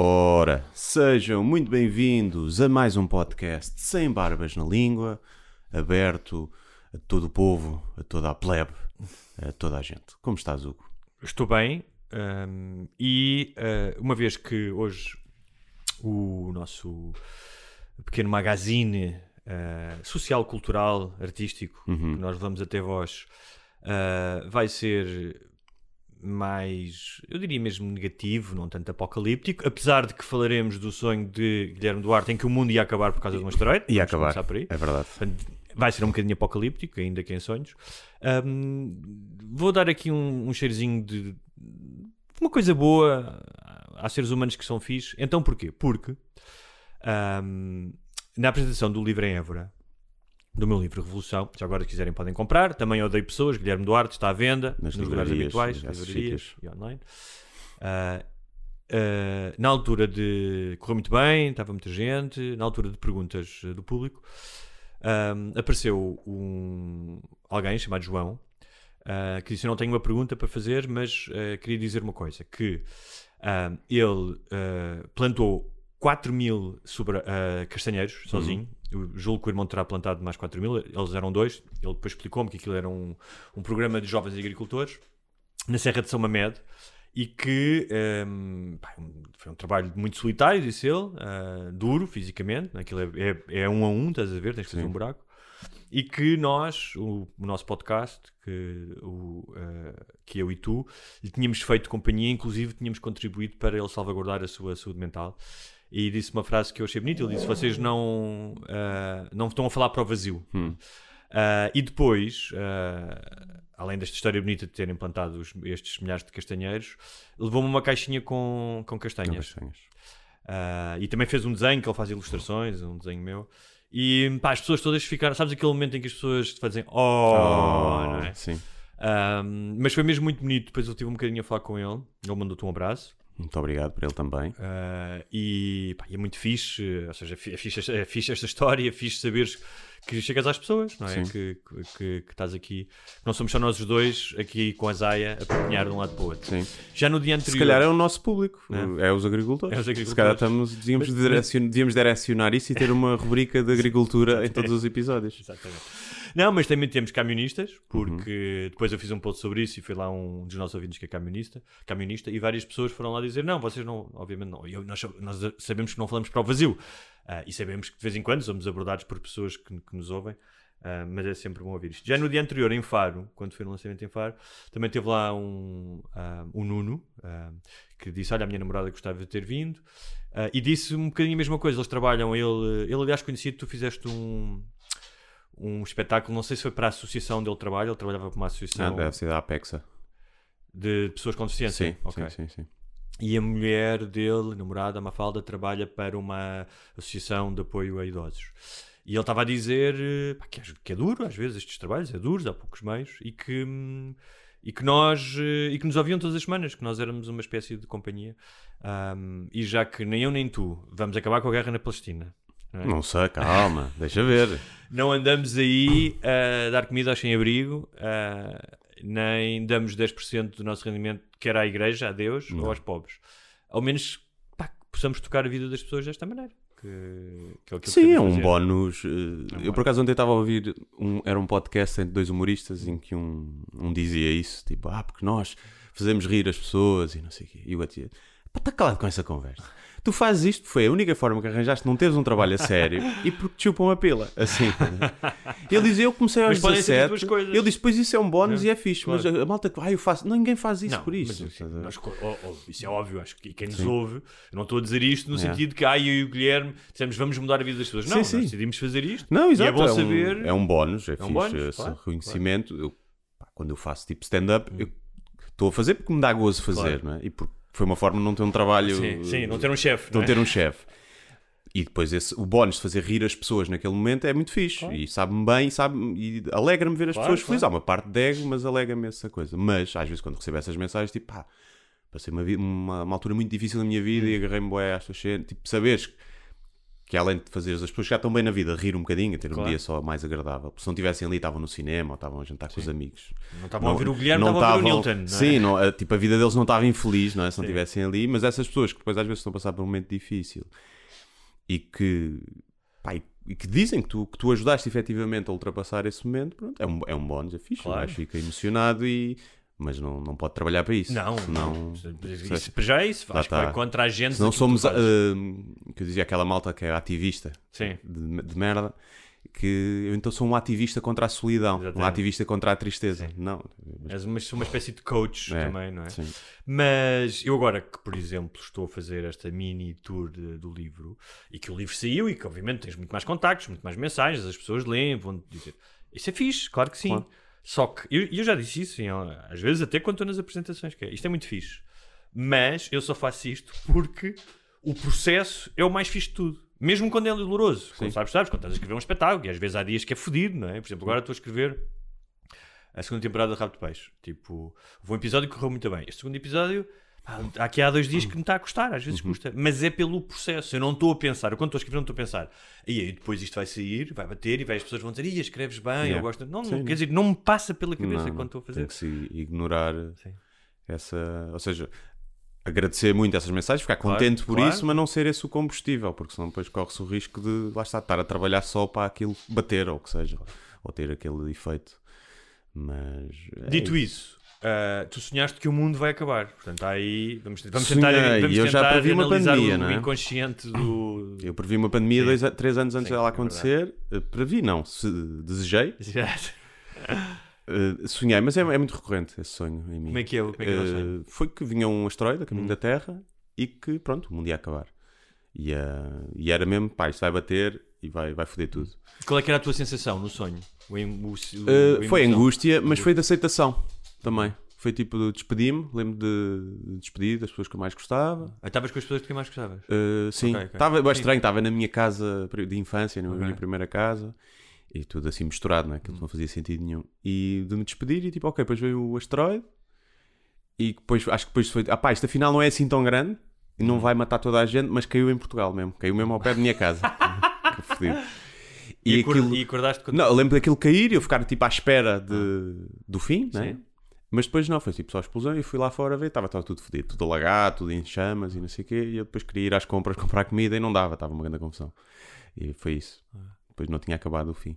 Ora, sejam muito bem-vindos a mais um podcast sem barbas na língua, aberto a todo o povo, a toda a plebe, a toda a gente. Como estás, Hugo? Estou bem um, e uh, uma vez que hoje o nosso pequeno magazine uh, social, cultural, artístico Uhum. que nós levamos até vós uh, vai ser mais, eu diria mesmo negativo, não tanto apocalíptico, apesar de que falaremos do sonho de Guilherme Duarte em que o mundo ia acabar por causa de um asteroide. Ia acabar, é verdade. Vai ser um bocadinho apocalíptico, ainda que em sonhos. Ahm, vou dar aqui um, um cheirozinho de uma coisa boa. Há seres humanos que são fixe. Então porquê? Porque ahm, na apresentação do livro em Évora, do meu livro Revolução, já agora se quiserem podem comprar. Também odeio pessoas. Guilherme Duarte está à venda Nas nos lugares habituais, livrarias e online. Ah, ah, na altura de. Correu muito bem, estava muita gente. Na altura de perguntas eh, do público, apareceu um, alguém chamado João ah, que disse: Eu não tenho uma pergunta para fazer, mas ah, queria dizer uma coisa: que ah, ele ah, plantou 4 mil sobre, ah, castanheiros sozinho. Eu julgo que o irmão terá plantado mais 4 mil, eles eram dois. Ele depois explicou-me que aquilo era um, um programa de jovens agricultores na Serra de São Mamed e que ehm, pá, um- foi um trabalho muito solitário, disse ele, ah, duro fisicamente, aquilo é, é, é um a um, estás a ver, tens que fazer Sim. um buraco. E que nós, o, o nosso podcast, que, o, ah, que eu e tu, lhe tínhamos feito companhia, inclusive tínhamos contribuído para ele salvaguardar a sua saúde mental. E disse uma frase que eu achei bonita: ele disse, Vocês não, ah, não estão a falar para o vazio. Hum. Ah, e depois, ah, além desta história bonita de terem plantado os- estes milhares de castanheiros, levou-me uma caixinha com, com castanhas. castanhas. Ah, e também fez um desenho, que ele faz ilustrações, um desenho meu. E pá, as pessoas todas ficaram, sabes aquele momento em que as pessoas te fazem oh, não é? Sim. Ah, mas foi mesmo muito bonito. Depois eu tive um bocadinho a falar com ele, ele mandou-te um abraço. Muito obrigado para ele também. Uh, e, pá, e é muito fixe, ou seja, é fixe, é fixe esta história, é fixe saberes que chegas às pessoas, não é? Que, que, que- estás aqui, que não somos só nós os dois aqui com a Zaya a pequenhar de um lado para o outro. Sim. Já no dia anterior. Se calhar é o nosso público, É. é, os agricultores. É os agricultores. Se calhar estamos, devíamos, Mas- direcion- devíamos direcionar isso e ter uma rubrica de agricultura em todos os episódios. Exatamente. Não, mas também temos camionistas, Uhum. porque depois eu fiz um post sobre isso e foi lá um dos nossos ouvintes que é camionista, camionista e várias pessoas foram lá dizer: Não, vocês não, obviamente não. Eu- nós, nós sabemos que não falamos para o vazio Ah, e sabemos que de vez em quando somos abordados por pessoas que, que nos ouvem. ah, mas é sempre bom ouvir isto. Já no dia anterior, em Faro, quando foi no lançamento em Faro, também teve lá um, ah, um Nuno ah, que disse: Olha, a minha namorada gostava de ter vindo, e disse um bocadinho a mesma coisa. Eles trabalham, ele, ele aliás, conhecido, tu fizeste um, um espetáculo, não sei se foi para a associação dele trabalho, ele trabalhava para uma Ah, associação deve ser da Apexa. de pessoas com deficiência. Sim, Ok. sim, sim, sim. E a mulher dele, namorada, Mafalda, trabalha para uma associação de apoio a idosos. E ele estava a dizer eh, pá, que, é, que é duro, às vezes, estes trabalhos, é duros, há poucos meios, e que, hum, e que nós eh, e que nos ouviam todas as semanas, que nós éramos uma espécie de companhia. Ahm, e já que nem eu nem tu vamos acabar com a guerra na Palestina. Não é? Não sei, calma, deixa ver. não andamos aí a dar comida aos sem-abrigo, nem damos 10% do nosso rendimento, quer à igreja, a Deus, ou aos pobres. Ao menos pá, que possamos tocar a vida das pessoas desta maneira. Que, que é que Sim, é um fazer. bónus. eh, um eu por acaso ontem estava a ouvir, um, era um podcast entre dois humoristas em que um, um dizia isso, tipo, ah, porque nós fazemos rir as pessoas e não sei o quê. E o outro dizia, pá, está calado com essa conversa. Tu fazes isto, foi a única forma que arranjaste de não teres um trabalho a sério e porque te chupam a pila. Assim. Ele dizia, eu comecei aos Mas podem ser 17. duas coisas. Ele disse, pois isso é um bónus É, e é fixe, mas a, malta que, ah, eu faço, ninguém faz isso Não, por isso. mas, nós isso é óbvio, acho que quem nos ouve, eu não estou a dizer isto no É. sentido que ah, eu e o Guilherme dissemos vamos mudar a vida das pessoas. Não, Sim, nós sim. decidimos fazer isto. Não, exato. E é bom um- saber. É um bónus, é, um fixe bónus, esse claro, reconhecimento. Eu, pá, quando eu faço tipo stand-up, eu estou a fazer porque me dá gozo fazer, Claro. não é? E porque foi uma forma de não ter um trabalho. Sim, sim, não ter um chefe. de não é? ter um chefe. E depois esse, o bónus de fazer rir as pessoas naquele momento é muito fixe. Claro. E sabe-me bem sabe e alegra-me ver as Claro, pessoas felizes. Há claro. uma parte de ego, mas alega-me essa coisa. Mas às vezes quando recebo essas mensagens, tipo, pá, passei uma, uma, uma altura muito difícil na minha vida Hum. e agarrei-me bué a esta cena. Tipo, saberes que que além de fazer as pessoas que já estão bem na vida, rir um bocadinho, ter um Claro. dia só mais agradável. Porque se não estivessem ali, estavam no cinema ou estavam a jantar com os amigos. Não estavam a ouvir o Guilherme, estavam a ouvir o Newton. não é? Sim, não, a- tipo, a vida deles não estava infeliz, não é? Se não Sim. estivessem ali, mas essas pessoas que depois às vezes estão a passar por um momento difícil e que, pá, e- que dizem que tu, que tu ajudaste efetivamente a ultrapassar esse momento, pronto, é um, é um bónus, é fixe, Claro. fica emocionado e. Mas não, não pode trabalhar para isso. Não, Senão, Isso, já é isso. Acho que vai contra a agenda. senão somos. ah, que eu dizia aquela malta que é ativista Sim. de, de merda. Que eu então sou um ativista contra a solidão, um Exatamente. ativista contra a tristeza. Não, És uma, sou uma espécie de coach É, também, não é? sim. Mas eu agora que, por exemplo, estou a fazer esta mini tour de- do livro e que o livro saiu e que obviamente tens muito mais contactos, muito mais mensagens, as pessoas leem, vão dizer isso é fixe, claro que sim. Claro. Só que eu, eu já disse isso, ó, às vezes até quando estou nas apresentações, que é, isto é muito fixe. Mas eu só faço isto porque o processo é o mais fixe de tudo. Mesmo quando é doloroso. Quando Sim. sabes, sabes, quando estás a escrever um espetáculo, e às vezes há dias que é fodido, não é? Por exemplo, agora estou a escrever a segunda temporada de Rabo de Peixe. Tipo, houve um episódio que correu muito bem. Este segundo episódio, aqui há dois dias que me está a custar, às Uhum. vezes custa. Mas é pelo processo. Eu não estou a pensar, eu quando estou a escrever, não estou a pensar. E aí depois isto vai sair, vai bater, e vai, as pessoas vão dizer, Ia, escreves bem, eu Yeah. gosto. Não, não, Sim. quer dizer, não me passa pela cabeça Não, não. quando estou a Tem fazer. que se ignorar Sim. essa. Ou seja, agradecer muito essas mensagens, ficar Claro, contente por claro. isso, mas não ser esse o combustível, porque senão depois corre-se o risco de lá está, estar a trabalhar só para aquilo bater ou o que seja, ou ter aquele efeito. Mas. é Dito isso, ah, tu sonhaste que o mundo vai acabar. Portanto, aí vamos, vamos tentar, Sonhei, vamos eu já tentar previ uma pandemia, o, não é? inconsciente do. Eu previ uma pandemia Sim. dois, três anos antes Sim, dela é acontecer. Eh, previ, não. Se, desejei. Já. eh, sonhei, mas é, é muito recorrente esse sonho em mim. Como é que é, como é, que é sonho? foi que vinha um asteroide a caminho Hum. da Terra e que, pronto, o mundo ia acabar. E, eh, e era mesmo, pá, isto vai bater e vai, vai foder tudo. Qual é que era a tua sensação no sonho? O, o- o- Uh, foi angústia, mas foi de aceitação também. Foi tipo de despedi-me, lembro de de despedir das pessoas que eu mais gostava. Ah, Estavas com as pessoas de quem mais gostavas? Uh, sim, estava bem Sim. estranho, estava na minha casa de infância, na Ok. minha primeira casa, e tudo assim misturado, né? aquilo Hum. não fazia sentido nenhum. E de me despedir, e tipo, ok, depois veio o asteroide, e depois acho que depois foi, ah pá, isto afinal não é assim tão grande, e Hum. não vai matar toda a gente, mas caiu em Portugal mesmo, caiu mesmo ao pé da minha casa. Que fodido. E, E aquilo. e acordaste com Não, eu lembro daquilo cair e eu ficar tipo à espera de, do fim, né? Mas depois não, foi tipo só a explosão e fui lá fora ver, estava tudo fodido, tudo alagado, tudo em chamas e não sei o quê. E eu depois queria ir às compras comprar comida e não dava, estava uma grande confusão. E foi isso. Depois não tinha acabado o fim.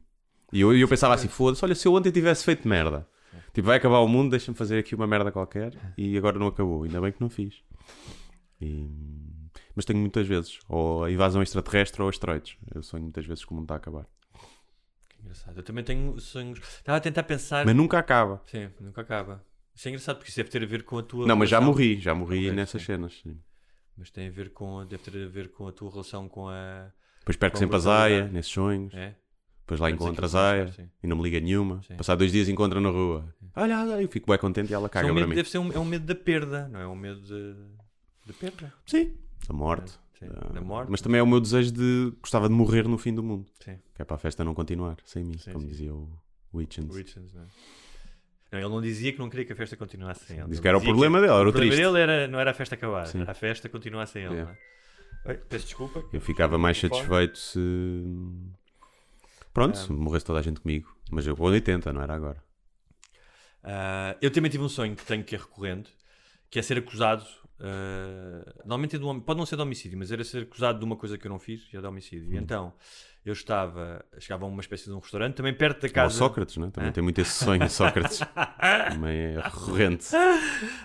E eu, eu pensava assim: foda-se, olha, se eu ontem tivesse feito merda, tipo, vai acabar o mundo, deixa-me fazer aqui uma merda qualquer e agora não acabou. Ainda bem que não fiz. E- Mas tenho muitas vezes, ou a invasão extraterrestre ou asteroides. Eu sonho muitas vezes que o mundo está a acabar. Engraçado. Eu também tenho sonhos. Estava a tentar pensar. Mas nunca acaba. Sim, nunca acaba. Isso é engraçado porque isso deve ter a ver com a tua. Não, mas já relação- morri, já morri nessas sim. cenas. sim. Mas tem a ver com. Deve ter a ver com a tua relação com a. Depois perco sempre a. Zaia, nesses sonhos. É? Depois lá encontro a sim. e não me liga nenhuma. Sim. Passar dois dias encontra na rua. Olha, olha, eu fico bem contente e ela Isso é caga um para medo, mim. deve ser um, é um medo da perda, não é? Um medo de, de perda. Sim, da morte. Sim, da morte. Mas também é o meu desejo de gostava de morrer no fim do mundo. Sim. Que é para a festa não continuar sem mim, Sim, como sim. dizia o Hitchens. Richards, não é? Não, ele não dizia que não queria que a festa continuasse sem ele. Ele que era o problema dele, era o o problema triste. dele era, não era a festa acabar, Sim. era a festa continuar sem ele. É. não é? Oi, peço desculpa. Eu ficava mais satisfeito se. Pronto, Ah. se morresse toda a gente comigo. Mas eu vou 80, não era agora. Ah, eu também tive um sonho que tenho que é recorrente, que é ser acusado. Ah, normalmente é hom- pode não ser de homicídio, mas era ser acusado de uma coisa que eu não fiz, e é de homicídio. Hum. E então eu estava, chegava a uma espécie de um restaurante, também perto da Ou casa. Sócrates, né? também Hã? tem muito esse sonho, Sócrates. também é recorrente.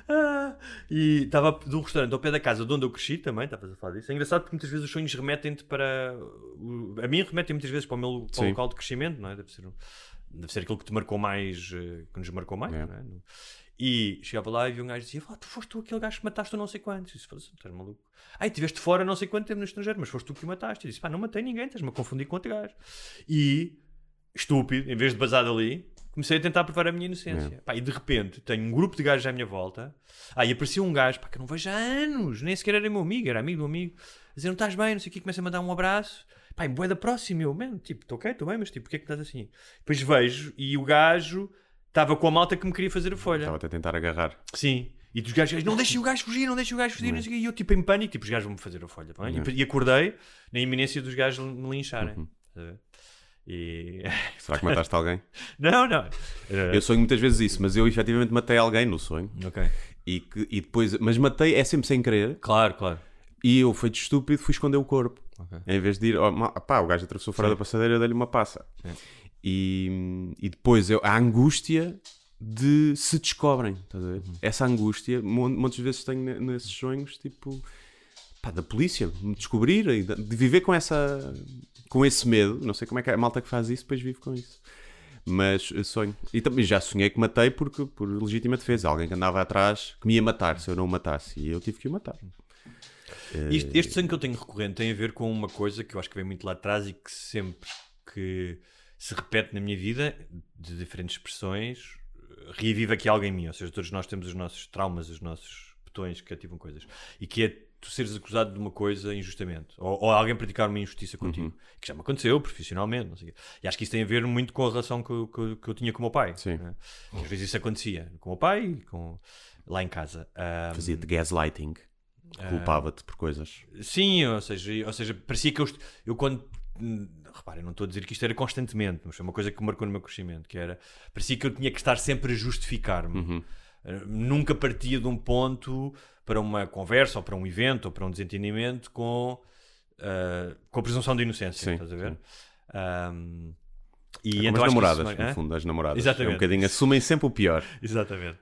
Ah, e estava de um restaurante ao pé da casa de onde eu cresci também, estavas a falar disso. É engraçado porque muitas vezes os sonhos remetem-te para. o- A mim remetem muitas vezes para o meu para o local de crescimento, não é? Deve ser, deve ser aquilo que te marcou mais, eh, que nos marcou mais, É. não é? E chegava lá e vi um gajo e dizia: "Ah, Tu foste tu aquele gajo que mataste não sei quantos. E disse: "Foda-se, Estás maluco? Ai, estiveste fora não sei quanto tempo no estrangeiro, mas foste tu que o mataste. E disse: Pá, não matei ninguém, estás-me a confundir com outro gajo. E, estúpido, em vez de basar dali, comecei a tentar provar a minha inocência. Pá, e de repente tenho um grupo de gajos à minha volta. Ah, e apareceu um gajo pá, que eu não vejo há anos, nem sequer era meu amigo, era amigo do amigo. A dizer: Não estás bem, não sei o que, começa a mandar um abraço. Pá, em boeda próxima, eu, man, tipo, estou ok, estou bem, mas tipo, porquê é que estás assim? Depois vejo e o gajo estava com a malta que me queria fazer a folha. Estava até a tentar agarrar. Sim. E dos gajos, não deixem o gajo fugir, não deixem o gajo fugir, não quê. E eu, tipo, em pânico, tipo, os gajos vão-me fazer a folha. pá. E, e acordei na iminência dos gajos me lincharem. Uhum. Ver? E. Será que mataste alguém? não, não. Eh, Eu sonho muitas vezes isso, mas eu efetivamente matei alguém no sonho. Ok. E, que, e depois, mas matei é sempre sem querer. Claro, claro. E eu, feito estúpido, fui esconder o corpo. Ok. Em vez de ir, oh, pá, o gajo atravessou fora Sim. da passadeira, eu dei-lhe uma passa. Sim. E, e depois eu, a angústia de se descobrem, estás a ver? Uhum. Essa angústia, muitas vezes tenho ne- nesses sonhos, tipo, pá, da polícia, me descobrir e de, viver com essa, com esse medo. Não sei como é que é a malta que faz isso, depois vive com isso. Mas sonho. E também já sonhei que matei porque, por legítima defesa. Alguém que andava atrás que me ia matar se eu não o matasse. E eu tive que o matar. Isto- este sonho que eu tenho recorrente tem a ver com uma coisa que eu acho que vem muito lá atrás e que sempre que se repete na minha vida, de diferentes expressões, revive aqui algo em mim. Ou seja, todos nós temos os nossos traumas, os nossos botões que ativam coisas. E que é tu seres acusado de uma coisa injustamente. Ou, ou alguém praticar uma injustiça contigo. Que já me aconteceu profissionalmente. Não sei. E acho que isso tem a ver muito com a relação que, eu- que que eu tinha com o meu pai. Sim. né? Às vezes isso acontecia com o meu pai com, lá em casa. Ah, Fazia-te gaslighting. Culpava-te por coisas. Sim, ou seja, ou seja parecia que eu, eu quando. Repara, eu não estou a dizer que isto era constantemente, mas foi uma coisa que marcou no meu crescimento, que era. Parecia que eu tinha que estar sempre a justificar-me. Uhum. Uh, Nunca partia de um ponto para uma conversa, ou para um evento, ou para um desentendimento com, uh, com a presunção de inocência. Sim, estás a ver? Um, e É então as isso namoradas, mar- no Hã? fundo, as namoradas. Exatamente. É um bocadinho, assumem sempre o pior. Exatamente.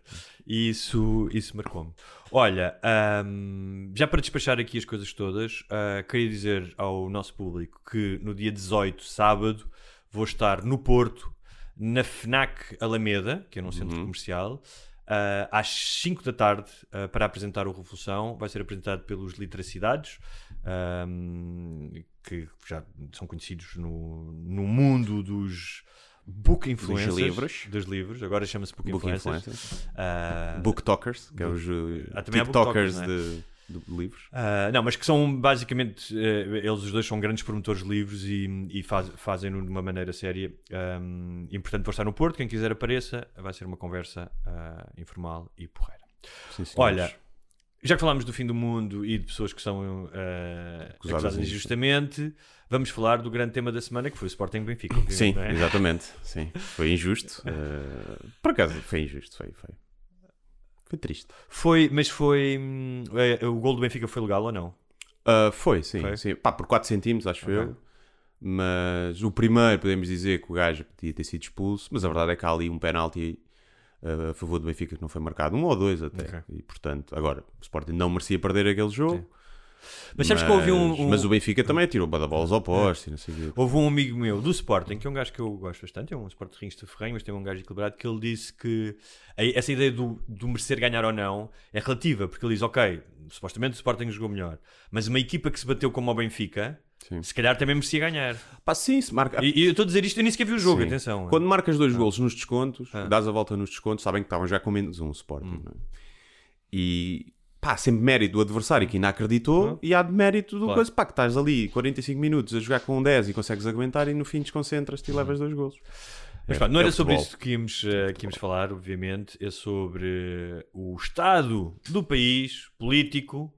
E isso, isso marcou-me. Olha, ahm, já para despachar aqui as coisas todas, ah, queria dizer ao nosso público que no dia 18, sábado, vou estar no Porto, na FNAC Alameda, que é num centro comercial, ah, às 5 da tarde, ah, para apresentar o Revolução. Vai ser apresentado pelos Literacidades, ahm, que já são conhecidos no, no mundo dos book influencers. livros. Dos livros, agora chama-se book, Book influencers. influencers. Ah, Booktokers, que é os uh, Ah, também há TikTokers booktokers, de, livros. ah, não, mas que são basicamente, eh, eles os dois são grandes promotores de livros e, e faz- fazem-no de uma maneira séria. Um, e portanto, vou estar no Porto. Quem quiser apareça, vai ser uma conversa ah, informal e porreira. Sim, senhores. Olha, já que falámos do fim do mundo e de pessoas que são ah, acusadas injustamente. vamos falar do grande tema da semana que foi o Sporting Benfica. Sim, é? exatamente. Sim. Foi injusto. uh, por acaso, foi injusto. Foi, foi. Foi triste. Foi, mas foi. hum, eh, o gol do Benfica foi legal ou não? Uh, foi, sim. Foi? sim. Pá, por 4 centímetros, acho eu. Mas o primeiro, podemos dizer que o gajo podia ter sido expulso, mas a verdade é que há ali um penalti uh, a favor do Benfica que não foi marcado, um ou dois até. Ok. E portanto, agora, o Sporting não merecia perder aquele jogo. Sim. Mas sabes que houve um- mas- um- Mas o Benfica também tirou badabolas ao poste e não sei o quê. Houve um amigo meu do Sporting, que é um gajo que eu gosto bastante, é um Sportingista ferrenho, mas tem um gajo equilibrado, que ele disse que essa ideia do, do merecer ganhar ou não é relativa, porque ele diz, ok, supostamente o Sporting jogou melhor, mas uma equipa que se bateu como o Benfica, Sim. se calhar também merecia ganhar. Pá, sim, se marca. E, eu estou a dizer isto, eu nem sequer vi o jogo, Sim. atenção. Quando marcas dois golos nos descontos, Ah. dás a volta nos descontos, sabem que estavam já com menos um Sporting. Hum. é? E pá, sempre mérito do adversário que ainda acreditou Ah. e há de mérito do Claro. coisa, pá, que estás ali 45 minutos a jogar com um 10 e consegues aguentar e no fim desconcentras-te e levas dois golos. Mas É- pá, não é era o sobre isso que íamos, eh, que íamos falar, obviamente, é sobre o estado do país político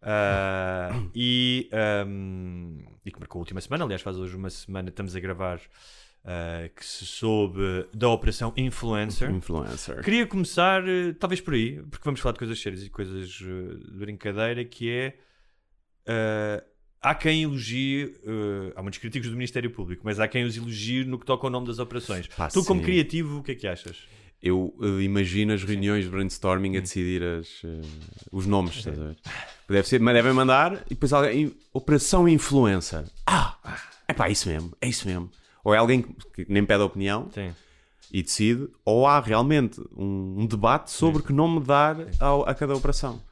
ah, e, ahm, e que marcou a última semana. Aliás, faz hoje uma semana estamos a gravar ah, que se soube da Operação Influencer. Influencer. Queria começar, eh, talvez por aí, porque vamos falar de coisas sérias e coisas eh, de brincadeira, que é. há quem elogie, há muitos críticos do Ministério Público, mas há quem os elogie no que toca ao nome das operações. Pá, tu, como sim. criativo, o que é que achas? Eu imagino as reuniões de brainstorming a Hum. decidir as, os nomes, estás a ver? Deve ser, mas devem mandar e depois alguém. Operação Influencer. Ah! É pá, isso mesmo, é isso mesmo. Ou é alguém que nem pede opinião Sim. e decide, ou há realmente um, um debate sobre que nome dar ao- a cada operação.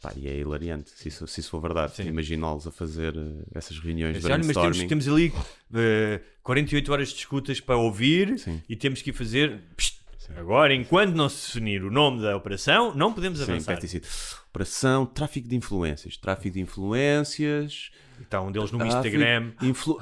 Pá, e é hilariante, se isso, se isso for verdade. Sim. Imaginá-los a fazer eh, essas reuniões de mas temos, temos ali eh, 48 horas de escutas para ouvir Sim. e temos que ir fazer. Psst, agora, enquanto não se definir o nome da operação, não podemos Sim, avançar. sido. Operação Tráfico de Influências. Tráfico de Influências. Está um deles no Instagram. Influ...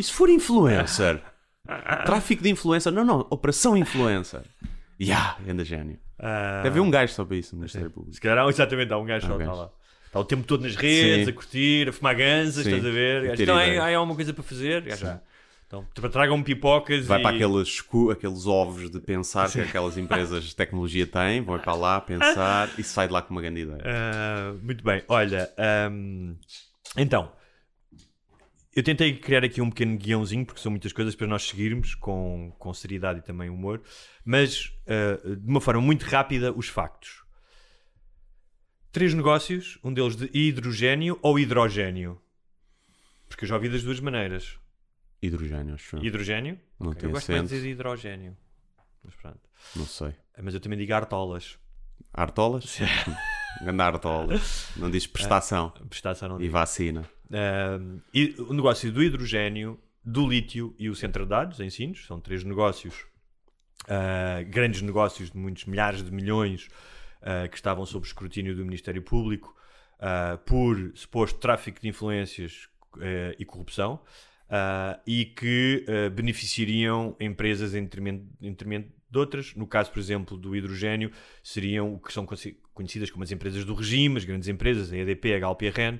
E se for influencer? Tráfico de influencer? Não, não. Operação Influencer. Ya, anda gênio. Ah, Deve haver um gajo só para isso no Ministério Público. Se calhar, exatamente, há um gajo Há só um está lá. Está o tempo todo nas redes, Sim. a curtir, a fumar ganzas, Sim. estás a ver? Gajo, Então, há, há alguma coisa para fazer? Gajo. Então, tra- tragam pipocas Vai e... para aqueles, aqueles ovos de pensar que aquelas empresas de tecnologia têm, vão para lá pensar e sai de lá com uma grande ideia. Ah, muito bem, olha, ahm, então, eu tentei criar aqui um pequeno guiãozinho, porque são muitas coisas para nós seguirmos com, com seriedade e também humor, mas ah, de uma forma muito rápida, os factos. Três negócios, um deles de hidrogênio ou hidrogênio. Porque eu já ouvi das duas maneiras. Hidrogênio, acho eu. Hidrogênio? Não Ok, tem Eu gosto mais de dizer hidrogênio. Mas pronto. Não sei. Mas eu também digo artolas. Artolas? Ganda artolas. Não diz prestação. Prestação não E vacina. Um, e o negócio do hidrogênio, do lítio e o centro de dados em Sines, são três negócios, uh, grandes negócios de muitos milhares de milhões uh, que estavam sob escrutínio do Ministério Público uh, por suposto tráfico de influências uh, e corrupção uh, e que uh, beneficiariam empresas em detrimento, em detrimento de outras. No caso, por exemplo, do hidrogênio, seriam o que são conheci- conhecidas como as empresas do regime, as grandes empresas, a EDP, a Galp e a REN.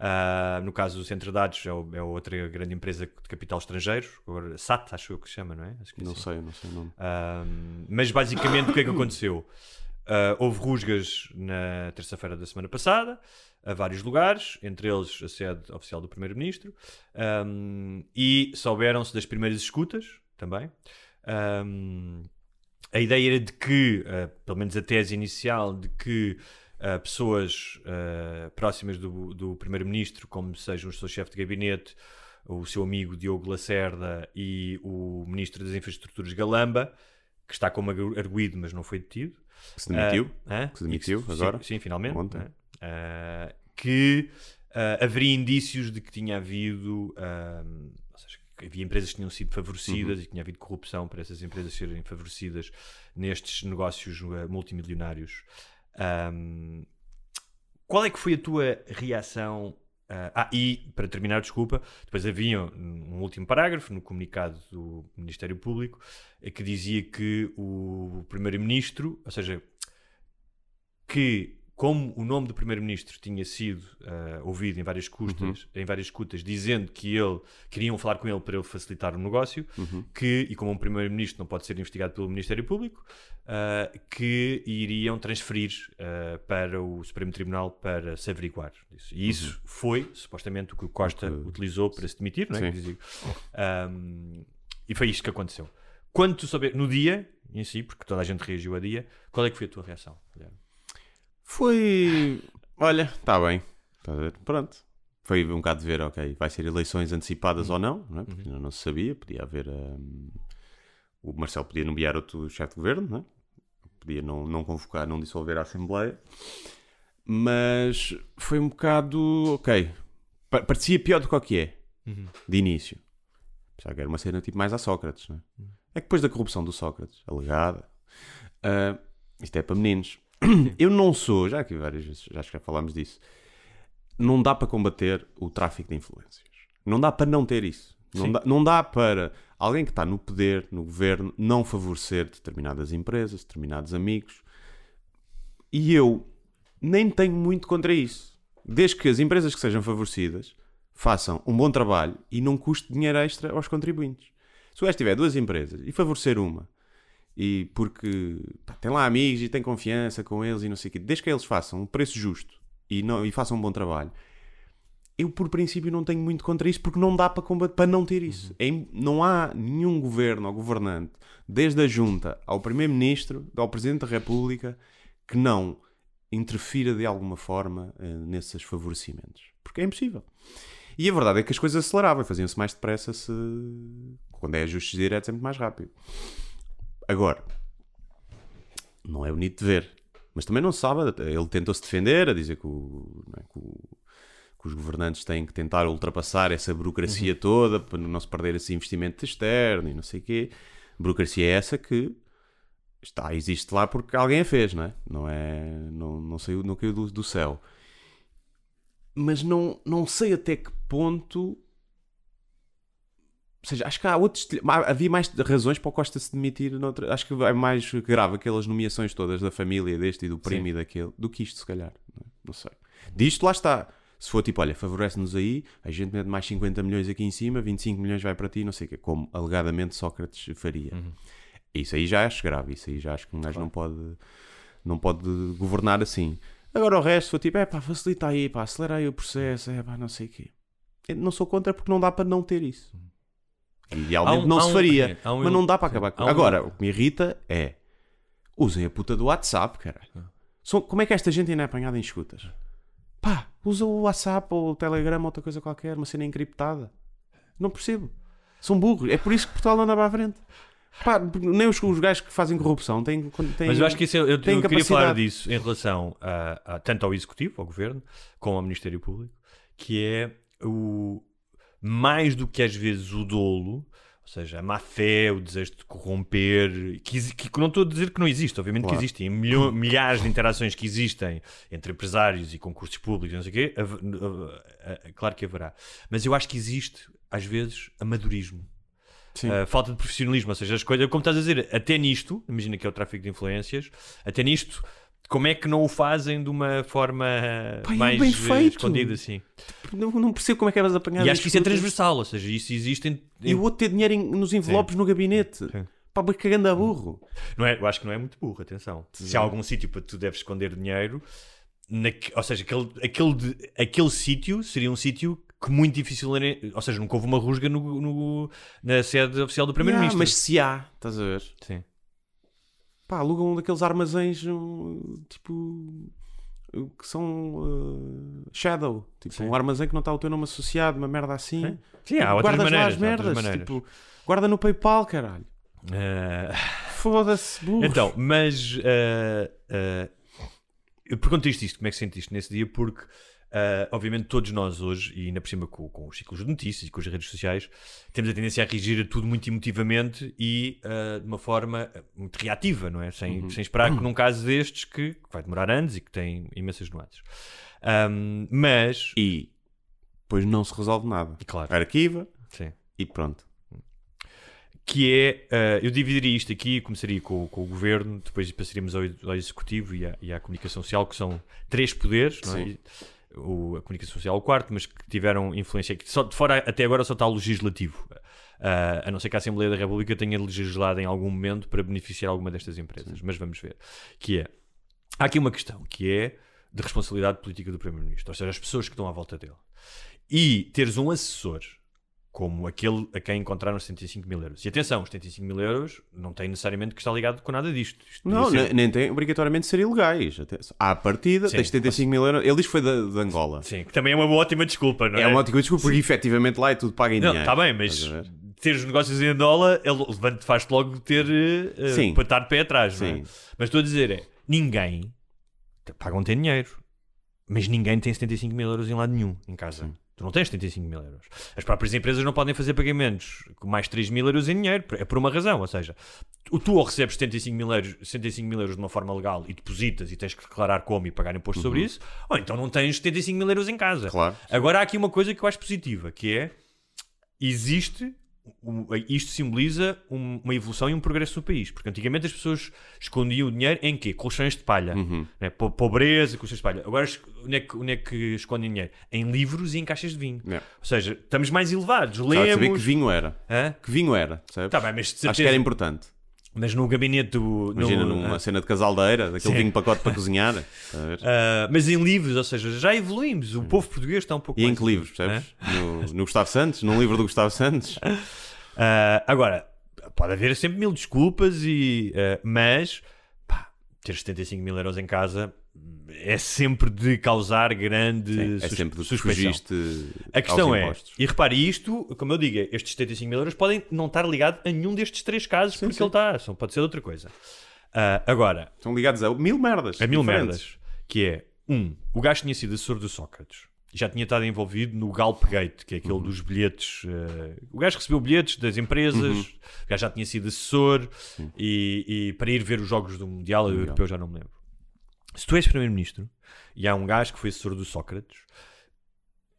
Uh, no caso do Centro de Dados, é, o- é outra grande empresa de capital estrangeiro, agora SAT, acho eu que se chama, não é? É Não assim. sei, não sei o nome. Um, mas basicamente o que é que aconteceu? Uh, houve rusgas na terça-feira da semana passada, a vários lugares, entre eles a sede oficial do Primeiro-Ministro, um, e souberam-se das primeiras escutas também. Um, a ideia era de que, uh, pelo menos a tese inicial, de que uh, pessoas uh, próximas do, do Primeiro-Ministro, como sejam o seu chefe de gabinete, o seu amigo Diogo Lacerda e o Ministro das Infraestruturas Galamba, que está como argu- arguído, mas não foi detido. Que se demitiu? Que se demitiu E sim, agora? Sim, finalmente. Ontem. que haveria indícios de que tinha havido. Havia empresas que tinham sido favorecidas Uhum. e tinha havido corrupção para essas empresas serem favorecidas nestes negócios ah, multimilionários. Ahm, qual é que foi a tua reação? ah, ah, e para terminar, desculpa, depois havia um último parágrafo no comunicado do Ministério Público eh, que dizia que o Primeiro-Ministro, ou seja, que como o nome do Primeiro-Ministro tinha sido ah, ouvido em várias escutas, em várias dizendo que ele queriam falar com ele para ele facilitar o negócio, Uhum. que, e como um Primeiro-Ministro não pode ser investigado pelo Ministério Público, ah, que iriam transferir ah, para o Supremo Tribunal para se averiguar. Isso. E isso foi, supostamente, o que o Costa Uhum. utilizou para se demitir, não é? Ahm, e foi isto que aconteceu. Quando tu souber, no dia em si, porque toda a gente reagiu a dia, qual é que foi a tua reação? Guilherme? Foi. Olha, está bem. Tá a ver? Pronto. Foi um bocado de ver, ok, vai ser eleições antecipadas ou não, não é? porque ainda não se sabia. Podia haver. hum, o Marcelo podia nomear outro chefe de governo, não é? podia não, não convocar, não dissolver a Assembleia. Mas foi um bocado. Ok. Pa- Parecia pior do que o que é, de início. Pensava que era uma cena tipo mais a Sócrates, não é? É que depois da corrupção do Sócrates, alegada, ah, isto é para meninos. Eu não sou, já aqui várias vezes, já acho que já falámos disso. Não dá para combater o tráfico de influências. Não dá para não ter isso. Não dá, não dá para alguém que está no poder, no governo, não favorecer determinadas empresas, determinados amigos. E eu nem tenho muito contra isso. Desde que as empresas que sejam favorecidas façam um bom trabalho e não custe dinheiro extra aos contribuintes. Se o gajo tiver duas empresas e favorecer uma, e porque pá, tem lá amigos e tem confiança com eles e não sei o quê, desde que eles façam um preço justo e, não, e façam um bom trabalho, eu por princípio não tenho muito contra isso porque não dá para combater, para não ter isso. É im- não há nenhum governo ou governante, desde a junta ao primeiro-ministro, ao presidente da república, que não interfira de alguma forma eh, nesses favorecimentos. Porque é impossível. E a verdade é que as coisas aceleravam e faziam-se mais depressa se... quando é ajustes diretos é muito mais rápido. Agora, não é bonito de ver. Mas também não sabe. Ele tentou-se defender, a dizer que, o- é, que o- que os governantes têm que tentar ultrapassar essa burocracia toda para não se perder esse investimento externo e não sei o quê. Burocracia é essa que está, existe lá porque alguém a fez, não é? Não, é, não, não, saiu, não caiu do, do céu. Mas não, não sei até que ponto Ou seja, acho que há outros. Havia mais razões para o Costa se demitir. Noutra, acho que é mais grave aquelas nomeações todas da família, deste e do primo Sim. e daquele, do que isto, se calhar. Não, é? Não sei. Disto, lá está. Se for tipo, olha, favorece-nos aí, a gente mete mais 50 milhões aqui em cima, 25 milhões vai para ti, não sei o quê, como alegadamente Sócrates faria. Uhum. Isso aí já acho grave, isso aí já acho que um gajo não pode não pode governar assim. Agora o resto foi tipo, é pá, facilita aí, pá, acelera aí o processo, é pá, não sei o quê. Eu não sou contra porque não dá para não ter isso. Idealmente um- não se um- faria, é, um- mas não dá para acabar com Agora, o que me irrita é usem a puta do WhatsApp, caralho. São- como é que esta gente ainda é apanhada em escutas? Pá, usa o WhatsApp ou o Telegram ou outra coisa qualquer, uma cena encriptada. Não percebo. São burros. É por isso que Portugal para a frente. Pá, nem os, os gajos que fazem corrupção têm. têm Mas eu acho que isso é- eu, eu queria falar disso em relação a, a- tanto ao Executivo, ao Governo, como ao Ministério Público, que é o mais do que às vezes o dolo, ou seja, a má fé, o desejo de corromper, que, que não estou a dizer que não existe, obviamente Claro. que existem milho- milhares de interações que existem entre empresários e concursos públicos, não sei o quê, a- a- a- claro que haverá. Mas eu acho que existe, às vezes, amadorismo. Sim. Uh, falta de profissionalismo, ou seja, as coisas, como estás a dizer, até nisto, imagina que é o tráfico de influências, até nisto, como é que não o fazem de uma forma Pá, é mais bem uh, feito. escondida assim? Não, não percebo como é que elas apanhar E acho que isso é transversal, ou seja, isso existe em, E o outro ter dinheiro em- nos envelopes no gabinete. Sim. Pá, mas cagando a burro. não é, eu acho que não é muito burro, atenção. Se há algum sítio para tu deves esconder dinheiro, naque- ou seja, aquele, aquele, de- aquele sítio seria um sítio que muito difícil ou seja, nunca houve uma rusga no, no- na sede oficial do Ah, Primeiro-Ministro. mas se há, estás a ver? Sim. Pá, alugam um daqueles armazéns tipo. que são uh, shadow. Tipo, Sim. um armazém que não está o teu nome associado, uma merda assim. Sim. Sim, há outras Guardas lá maneiras. as merdas. maneiras. Tipo, guarda no PayPal, caralho. Ah, Foda-se, burro. Então, mas ah, eu pergunto-te isto, como é que sentiste nesse dia, porque ah, obviamente todos nós hoje, e ainda por cima com, com os ciclos de notícias e com as redes sociais, temos a tendência a reagir a tudo muito emotivamente e ah, de uma forma muito reativa, não é? Sem, sem esperar que num caso destes, que, que vai demorar anos e que tem imensas nuances. Ahm, mas, E depois não se resolve nada. claro, Arquiva sim. e pronto. que é, eh, eu dividiria isto aqui, começaria com, com o governo, depois passaríamos ao, ao executivo e à, e à comunicação social, que são três poderes, não é? Sim. E o, a comunicação social o quarto, mas que tiveram influência, que só, de fora até agora só está o legislativo, Ah, a não ser que a Assembleia da República tenha legislado em algum momento para beneficiar alguma destas empresas, mas vamos ver, que é, há aqui uma questão, que é de responsabilidade política do Primeiro-Ministro, ou seja, as pessoas que estão à volta dele. E teres um assessor como aquele a quem encontraram 75 mil euros. E atenção, os 75 mil euros não tem necessariamente que estar ligado com nada disto. Isto Não, ser- ne- nem tem obrigatoriamente ser ilegais. À partida, Sim, tens 75 mil euros. Ele diz que foi de, de Angola. Sim, que também é uma ótima desculpa, não é? É uma ótima desculpa, porque efetivamente lá é tudo pago em Não, dinheiro. está bem, mas ter os negócios em Angola ele faz-te logo ter eh, Sim. para estar pé atrás, não é? Sim. Mas estou a dizer é, ninguém pagam tem dinheiro, mas ninguém tem 75 mil euros em lado nenhum em casa. Sim. Tu não tens 75 mil euros. As próprias empresas não podem fazer pagamentos com mais 3 mil euros em dinheiro. É por uma razão. Ou seja, tu, ou recebes 75 mil, euros, 75 mil euros de uma forma legal e depositas e tens que declarar como e pagar imposto sobre isso, ou então não tens 75 mil euros em casa. Uhum. Claro. Agora há aqui uma coisa que eu acho positiva, que é existe isto simboliza um- uma evolução e um progresso no país, porque antigamente as pessoas escondiam o dinheiro em quê? Colchões de palha, Uhum. né? Po- pobreza, colchões de palha. Agora onde é, que, onde é que escondem dinheiro? Em livros e em caixas de vinho. Yeah. Ou seja, estamos mais elevados, Gostava de saber que lemos. vinho era. Hã? Que vinho era, percebes? Tá bem, mas de Acho que certeza- era importante. Mas no gabinete do. Imagina no- numa ah, cena de casaldeira, daquele Sim. vinho pacote para cozinhar. ah, mas em livros, ou seja, já evoluímos. O povo português está um pouco e em que livros, percebes? No, no Gustavo Santos, num livro do Gustavo Santos. Ah, agora, pode haver sempre mil desculpas, e, mas pá, ter 75 mil euros em casa é sempre de causar grande Sim, é sempre suspeição. A questão é, e repare isto, como eu digo, estes 75 mil euros podem não estar ligados a nenhum destes três casos, porque sim. ele está, só pode ser outra coisa. Ah, agora, Estão ligados a mil merdas. a mil diferentes. merdas, que é, um, o gajo tinha sido assessor do Sócrates, já tinha estado envolvido no Galpgate, que é aquele dos bilhetes, eh, o gajo recebeu bilhetes das empresas, o gajo já tinha sido assessor, e, e para ir ver os jogos do Mundial, do Europeu, já não me lembro. Se tu és Primeiro-Ministro, e há um gajo que foi assessor do Sócrates,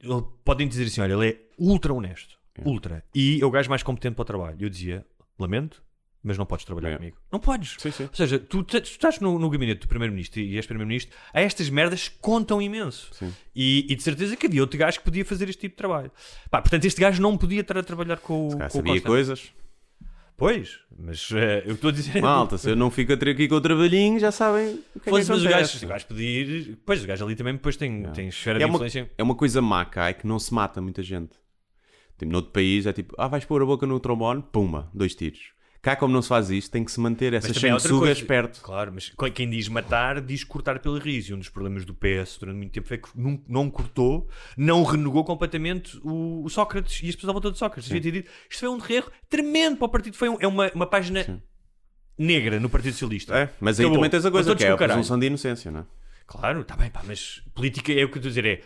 ele- podem dizer assim, olha, ele é ultra honesto. Ultra. E é o gajo mais competente para o trabalho. Eu dizia, lamento, mas não podes trabalhar É. comigo. Não podes. Sim, sim. Ou seja, tu, tu estás no, no gabinete do Primeiro-Ministro e és Primeiro-Ministro, a estas merdas contam imenso. E, e de certeza que havia outro gajo que podia fazer este tipo de trabalho. Pá, portanto, este gajo não podia estar a trabalhar com, o- Se com o sabia coisas. Pois, mas eh, eu estou a dizer. Malta, se eu não fico a ter aqui com o trabalhinho, já sabem o que é que mas acontece. se o gajo pedir. Pois, o gajo ali também depois tem, tem esfera É de uma, influência. é uma coisa má cá, é que não se mata muita gente. Tipo, noutro país é tipo, ah, vais pôr a boca no trombone, pumba, dois tiros. Cá, como não se faz isto, tem que se manter essa Mas também há outra sanguessugas coisa. perto. Claro, mas qu- quem diz matar, diz cortar pelo riso. E um dos problemas do PS durante muito tempo foi que não, não cortou, não renegou completamente o, o Sócrates e as pessoas à volta de Sócrates. Devia ter dito, isto foi um erro tremendo para o partido. Foi um- é uma, uma página negra no Partido Socialista. É, mas aí Acabou. também tens a coisa que é a presunção de inocência, não é? Claro, está bem, pá, mas política é o que eu estou a dizer. É,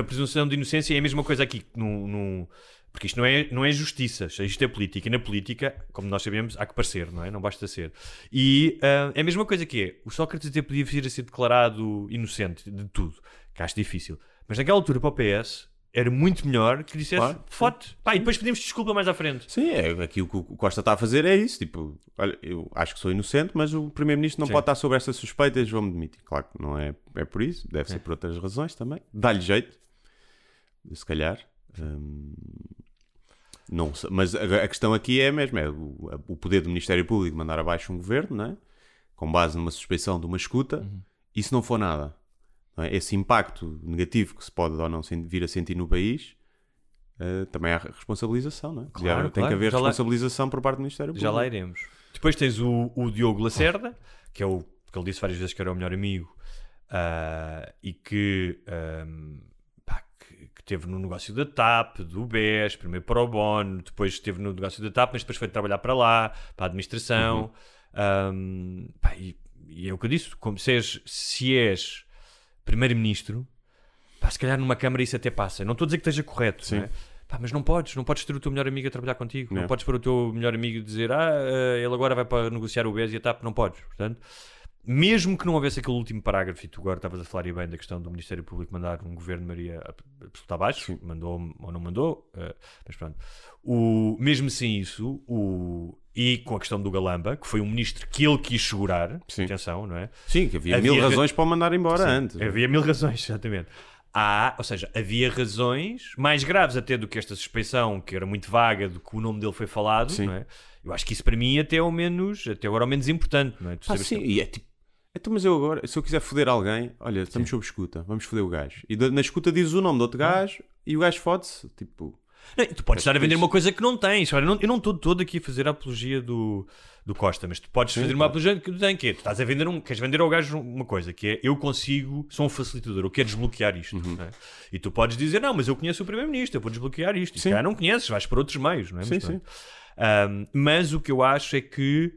a presunção de inocência é a mesma coisa aqui. No, no- porque isto não é, não é justiça, isto é política. E na política, como nós sabemos, há que parecer, não é? Não basta ser. E ah, é a mesma coisa que é. O Sócrates até podia vir a ser declarado inocente de tudo, que acho difícil. Mas naquela altura, para o PS, era muito melhor que dissesse Claro, fote. Pá, e depois pedimos desculpa mais à frente. Sim, é, aqui o que o Costa está a fazer é isso. Tipo, olha, eu acho que sou inocente, mas o Primeiro-Ministro não Sim. pode estar sobre estas suspeitas, vou-me demitir. Claro que não é, é por isso, deve ser por outras razões também. Dá-lhe jeito, se calhar. Hum, não, mas a, questão aqui é mesmo: é o, poder do Ministério Público mandar abaixo um governo, não é? com base numa suspeição de uma escuta, Uhum. e se não for nada, não é? esse impacto negativo que se pode ou não vir a sentir no país. eh, também há responsabilização, não é? Claro, Já tem claro. que haver Já lá- responsabilização por parte do Ministério Público. Já lá iremos. Depois tens o, o Diogo Lacerda, que é o que ele disse várias vezes que era o melhor amigo ah, e que, que, que teve no negócio da TAP, do BES, primeiro para o Bono, depois esteve no negócio da TAP, mas depois foi trabalhar para lá, para a administração. Ahm, pá, e, e é o que eu disse: como se és, se és primeiro-ministro, pá, se calhar numa Câmara isso até passa. Não estou a dizer que esteja correto, Sim. não é? Pá, mas não podes, não podes ter o teu melhor amigo a trabalhar contigo, não, Não. podes pôr o teu melhor amigo dizer ah, eh, ele agora vai para negociar o BES e a TAP, não podes. Portanto, mesmo que não houvesse aquele último parágrafo, e tu agora estavas a falar bem da questão do Ministério Público mandar um governo de Maria absoluta abaixo, Sim. mandou ou não mandou, eh, mas pronto. O, mesmo sem isso, o, e com a questão do Galamba, que foi um ministro que ele quis segurar, Sim. atenção, não é? Sim, que havia, Havia mil ra- razões para o mandar embora Sim, antes. Havia mil razões, exatamente. Há, ou seja, havia razões mais graves até do que esta suspeição, que era muito vaga, do que o nome dele foi falado, Sim. não é? Eu acho que isso para mim até é o menos, até agora é o menos importante, não é? Tu Ah, sim, que- e é tipo. Então, mas eu agora, se eu quiser foder alguém, olha, estamos sob escuta, vamos foder o gajo. E da- na escuta dizes o nome do outro gajo e o gajo fode-se. Tipo, Não, tu podes estar a vender uma coisa que não tens. Olha, eu não- eu não estou todo aqui a fazer a apologia do, do Costa, mas tu podes fazer uma apologia que tu tens que é, Tu estás a vender um, queres vender ao gajo uma coisa que é eu consigo, sou um facilitador, eu quero desbloquear isto. Uhum. não é? E tu podes dizer, não, mas eu conheço o Primeiro-Ministro, eu vou desbloquear isto. E se Sim. calhar não conheces, vais por outros meios, não é? Sim, mas, pronto. Ahm, mas o que eu acho é que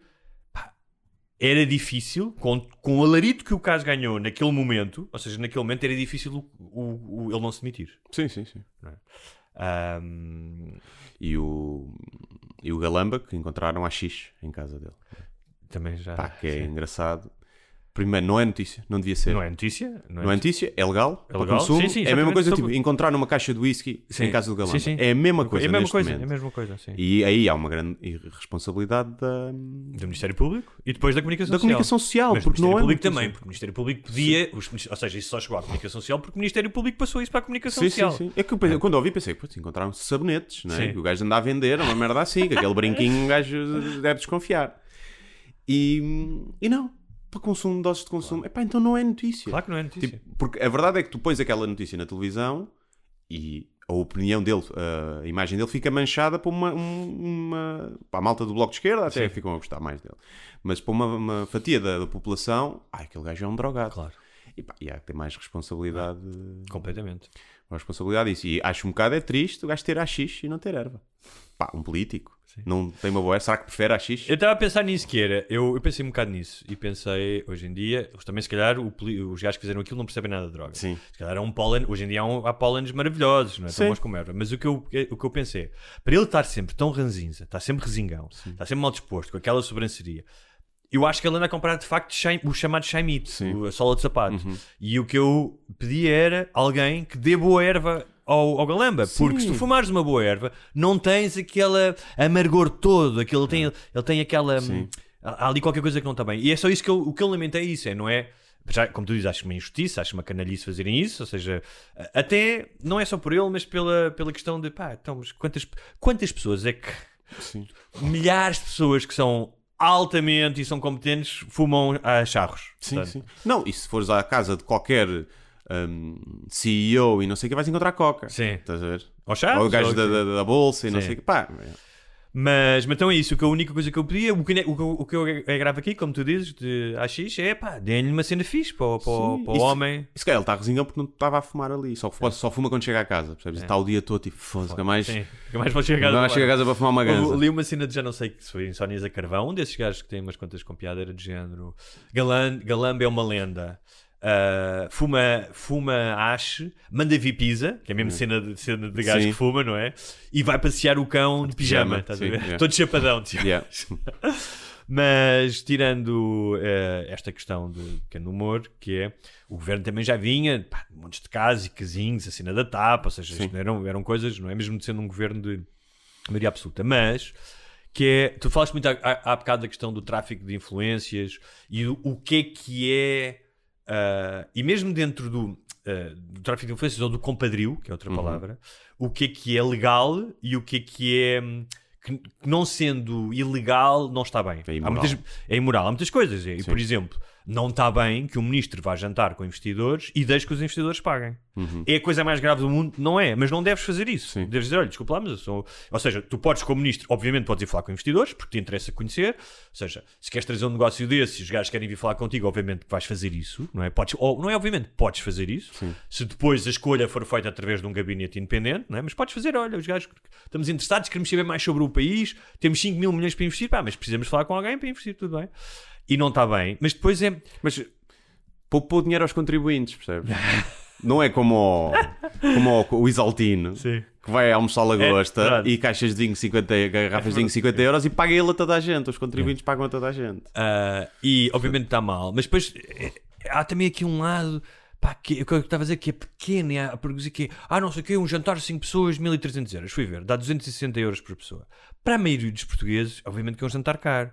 era difícil, com, com o alarido que o caso ganhou naquele momento, ou seja, naquele momento era difícil o, o- o- ele não se demitir. sim, sim, sim. Ahm, E o, e o Galamba que encontraram a X em casa dele. também já. Pá, que é sim. engraçado. Primeiro, não é notícia, não devia ser. Não é notícia? Não é, Não é notícia, é legal, É para legal? consumo. Sim, sim, é a mesma coisa, sobre- tipo, encontrar uma caixa de whisky Sim. em casa do sim. É a mesma coisa é a mesma coisa, momento. é a mesma coisa, sim. E aí há uma grande irresponsabilidade da, Do Ministério Público e depois da comunicação da social. comunicação social, Mas porque não é Ministério Público também, porque o Ministério Público podia, os ou seja, isso só chegou à comunicação social porque o Ministério Público passou isso para a comunicação social. sim, sim. É que eu pensei- quando ouvi pensei, putz, encontraram-se sabonetes, não é? O gajo anda a vender, uma merda assim, que aquele brinquinho um gajo deve desconfiar. E, e não, para consumo, doses de consumo, epá, então não é notícia. Claro que não é notícia. Tipo, porque a verdade é que tu pões aquela notícia na televisão e a opinião dele, a imagem dele fica manchada por uma, um- uma para a malta do bloco de esquerda até Sim. ficam a gostar mais dele. Mas para uma, uma fatia da, da população, ai, aquele gajo é um drogado. Claro, E, pá, e há que ter mais responsabilidade, completamente. mais responsabilidade disso. E acho um bocado é triste o gajo ter AX e não ter erva. Pá, um político. Não tem uma boa erva. Será que prefere AX? Eu estava a pensar nisso que era, eu, eu pensei um bocado nisso e pensei, hoje em dia, também se calhar o os gajos que fizeram aquilo não percebem nada de droga. Sim. Se calhar é um pólen, hoje em dia há, um, há pólenes maravilhosos, não é? Tão Sim. bons como erva. Mas o que, eu, o que eu pensei, é, para ele estar sempre tão ranzinza, estar sempre resingão, está sempre mal disposto, com aquela sobranceria, eu acho que ele anda a comprar de facto o chamado chaimite, Sim. o- a sola de sapato. E o que eu pedi era alguém que dê boa erva ao, ao galamba. Porque se tu Sim. fumares uma boa erva, não tens aquele amargor todo. Aquele, ele, tem, ele tem aquela. Sim. Há ali qualquer coisa que não está bem. E é só isso que eu, o que eu lamento é isso, é, não é? Já, como tu dizes, acho uma injustiça, acho uma canalice fazerem isso, ou seja, até não é só por ele, mas pela, pela questão de pá, então, mas quantas, quantas pessoas é que Sim. milhares de pessoas que são altamente e são competentes fumam a charros. Sim, Portanto, sim. Não, e se fores à casa de qualquer hum, CEO e não sei o que, vais encontrar Coca. Sim. Estás a ver? Ao charros, Ou o gajo ou- da, da, da bolsa e não Sim. sei o que. Pá, Mas, mas então é isso, que a única coisa que eu pedia, o que, o que, eu- o que eu agravo aqui, como tu dizes, de AX, é pá, deem-lhe uma cena fixe para, o- para, o- para o isso- homem. E se calhar ele está resingão porque não estava a fumar ali. Só, só fuma quando chega a casa, percebes? Está o dia todo tipo, foda-se, nunca mais, Sim, nunca mais vou chegar a mais chega a casa para fumar uma ganza. ali uma cena de já não sei se foi Insónias a Carvão, um desses gajos que tem umas contas com piada era de género. Galan, Galamba é uma lenda. Ah, fuma, fuma hache, manda vir pizza, que é mesmo cena de, cena de gajo Sim. que fuma, não é? E vai passear o cão de pijama, pijama, a sim, yeah. Todo chapadão, tipo. Yeah. Mas tirando eh, esta questão de pequeno humor, que é o governo também já vinha, pá, montes de casos e casinhos, a cena da tapa, ou seja, eram, eram coisas, não é mesmo sendo um governo de maioria absoluta, mas que é, tu falaste muito há, há, há bocado da questão do tráfico de influências e o, o que é que é, ah, e mesmo dentro do, ah, do tráfico de influências ou do compadrio, que é outra Uhum. palavra, o que é que é legal e o que é que é. hum, que não sendo ilegal, não está bem. É Há imoral. muitas, é imoral. Há muitas coisas. E, por exemplo, não está bem que um ministro vá jantar com investidores e deixe que os investidores paguem. Uhum. É a coisa mais grave do mundo? Não é, mas não deves fazer isso. Sim. Deves dizer, olha, desculpa lá, mas eu sou... Ou seja, tu podes, como ministro, obviamente podes ir falar com investidores, porque te interessa conhecer. Ou seja, se queres trazer um negócio desses, os gajos querem vir falar contigo, obviamente vais fazer isso, não é? Podes, ou, não é obviamente, podes fazer isso. Sim. Se depois a escolha for feita através de um gabinete independente, não é? Mas podes fazer, olha, os gajos estamos interessados, queremos saber mais sobre o país, temos 5 mil milhões para investir, pá, mas precisamos falar com alguém para investir, tudo bem. E não está bem. Mas depois é... Mas poupou dinheiro aos contribuintes, percebes? Não é como o, como o, o Isaltino, Sim. que vai almoçar lagosta verdade. e caixas de vinho 50, garrafas de vinho 50 euros e paga ele a toda a gente. Os contribuintes pagam a toda a gente. Ah, e obviamente está mal, mas depois eh, há também aqui um lado pá, que, que eu estava a dizer que é pequeno, há, porque dizer que é, ah, não sei o que, um jantar de 5 pessoas, 1300 euros. Fui ver, dá 260 euros por pessoa. Para a maioria dos portugueses, obviamente que é um jantar caro.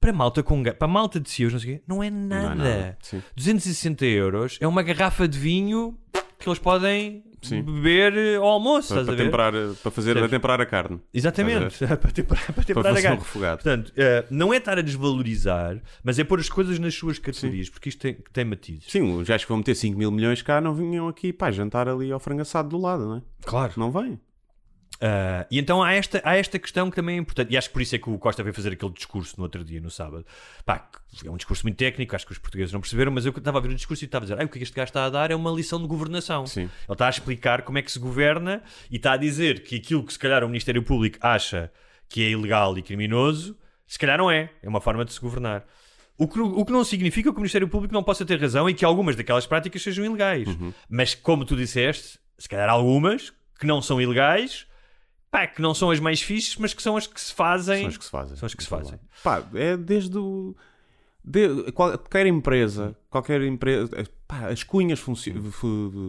Para malta, com, para malta de CEOs, não sei o quê, não é Não nada. é nada. Sim. 260 euros é uma garrafa de vinho que eles podem Sim. beber eh, ao almoço, Para, para, temperar, para fazer para temperar a carne. Exatamente, para temperar, para Para temperar a fazer um carne. refogado. Portanto, eh, não é estar a desvalorizar, mas é pôr as coisas nas suas categorias, porque isto tem, tem matizes. Sim, os gajos que vão meter 5 mil milhões cá não vinham aqui para jantar ali ao frango assado do lado, não é? Claro. Não vem. Ah, e então há esta, há esta questão que também é importante, e acho que por isso é que o Costa veio fazer aquele discurso no outro dia, no sábado. Pá, é um discurso muito técnico, acho que os portugueses não perceberam, mas eu estava a ver o discurso e estava a dizer: "Ai, o que é que este gajo está a dar é uma lição de governação. Sim. Ele está a explicar como é que se governa e está a dizer que aquilo que se calhar o Ministério Público acha que é ilegal e criminoso, se calhar não é. É uma forma de se governar. O que, o que não significa que o Ministério Público não possa ter razão e que algumas daquelas práticas sejam ilegais. Mas, como tu disseste, se calhar algumas que não são ilegais, pá, que não são as mais fixes, mas que são as que se fazem. São as que se fazem. São as que se fazem. Pá, é desde o. de- qualquer empresa, qualquer empresa, é, pá, as cunhas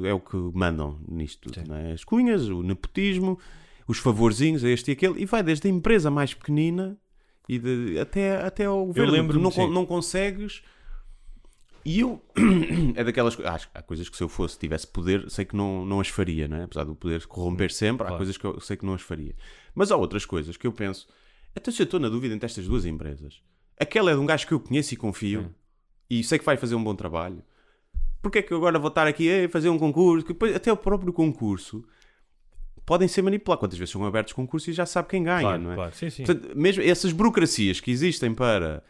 é o que mandam nisto tudo, é? As cunhas, o nepotismo, os favorzinhos, a este e aquele, e vai desde a empresa mais pequenina e de- até, até ao governo. lembro-me, Tu não, sim. não consegues. E eu. é daquelas coisas. Há coisas que se eu fosse, tivesse poder, sei que não, não as faria, não é? Apesar do poder corromper sempre, há Claro. coisas que eu sei que não as faria. Mas há outras coisas que eu penso. Até se eu estou na dúvida entre estas duas empresas, aquela é de um gajo que eu conheço e confio Sim. e sei que vai fazer um bom trabalho. Porque é que eu agora vou estar aqui a fazer um concurso? Que depois, até o próprio concurso podem ser manipulados. Quantas vezes são abertos concursos e já sabe quem ganha, Claro, não é? claro. Sim, sim. Portanto, mesmo essas burocracias que existem para,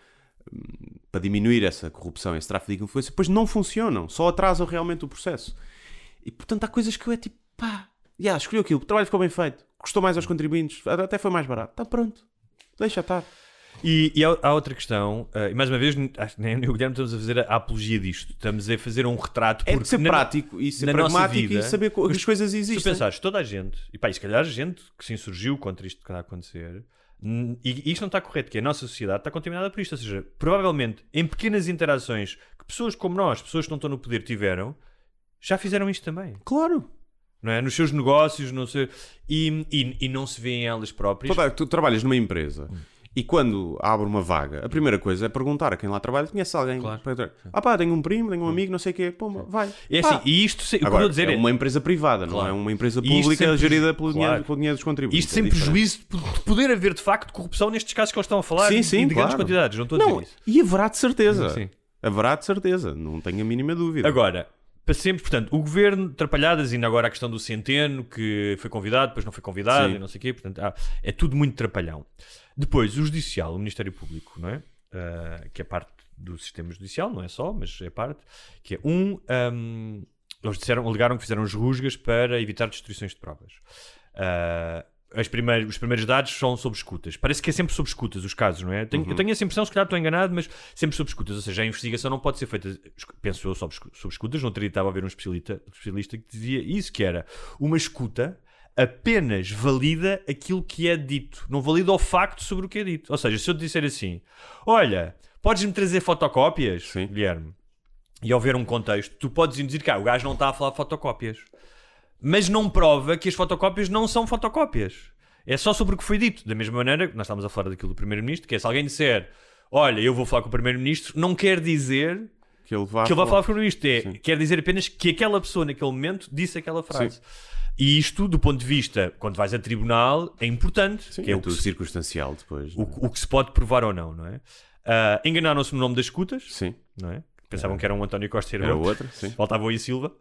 hum, para diminuir essa corrupção, esse tráfico de influência, depois não funcionam, só atrasam realmente o processo. E portanto há coisas que eu é tipo, pá, já, escolheu aquilo, o trabalho ficou bem feito, custou mais aos contribuintes, até foi mais barato, está pronto, deixa estar. E, e há, há outra questão, eh, e mais uma vez, nem eu o Guilherme estamos a fazer a, a apologia disto, estamos a fazer um retrato. É porque de ser na- prático e ser pragmático vida, e saber que as coisas Se existem. tu pensares, toda a gente, e pá, e se calhar a gente que se insurgiu contra isto que está a acontecer, e, isto não está correto, que a nossa sociedade está contaminada por isto. Ou seja, provavelmente em pequenas interações que pessoas como nós, pessoas que não estão no poder, tiveram, já fizeram isto também. Claro. não é? Nos seus negócios, não sei, e, e, e não se vêem elas próprias. Tu trabalhas numa empresa e quando abre uma vaga, a primeira coisa é perguntar a quem lá trabalha: conhece alguém? Claro. Para- Ah, pá, tenho um primo, tenho um amigo, não sei o quê. Pô, vai. É Pá. assim, e isto, se- eu Agora, vou dizer é é, uma empresa privada, não Claro. é uma empresa E pública sem preju- gerida pelo, Claro. dinheiro, pelo dinheiro dos contribuintes. isto sem É prejuízo de de poder haver de facto corrupção nestes casos que eles estão a falar Sim, e sim, de grandes quantidades, não estou a Não, dizer isso. e haverá de certeza. Sim. Haverá de certeza, não tenho a mínima dúvida. Agora, para sempre, portanto, o governo, atrapalhadas, ainda agora a questão do Centeno, que foi convidado, depois não foi convidado, Sim. e não sei o quê, portanto, ah, é tudo muito trapalhão. Depois, o Judicial, o Ministério Público, não é? Ah, que é parte do sistema judicial, não é só, mas é parte, que é um, ahm, eles disseram, alegaram que fizeram as rusgas para evitar destruições de provas. As primeiras- os primeiros dados são sob escutas. Parece que é sempre sob escutas os casos, não é? Tenho- Eu tenho essa impressão, se calhar estou enganado, mas sempre sob escutas. Ou seja, a investigação não pode ser feita, penso eu, sob, escu- sob escutas. No outro dia estava a ver um especialista, especialista que dizia isso, que era uma escuta apenas valida aquilo que é dito. Não valida o facto sobre o que é dito. Ou seja, se eu te disser assim, olha, podes-me trazer fotocópias, Sim. Guilherme? E ao ver um contexto, tu podes dizer que ah, o gajo não está a falar de fotocópias mas não prova que as fotocópias não são fotocópias. É só sobre o que foi dito. Da mesma maneira nós estamos a falar daquilo do Primeiro-Ministro, que é se alguém disser olha, eu vou falar com o Primeiro-Ministro, não quer dizer que ele vá que ele vai falar com o Primeiro-Ministro. É, Sim. quer dizer apenas que aquela pessoa naquele momento disse aquela frase. E isto, do ponto de vista, quando vais a tribunal, é importante. Sim, que é, é o, que tudo se, circunstancial depois. não é? o, o que se pode provar ou não, não é? Ah, Enganaram-se no nome das escutas, Sim, não é? Pensavam que era um António Costa e era era outro. outra. Sim. Faltava o I Silva.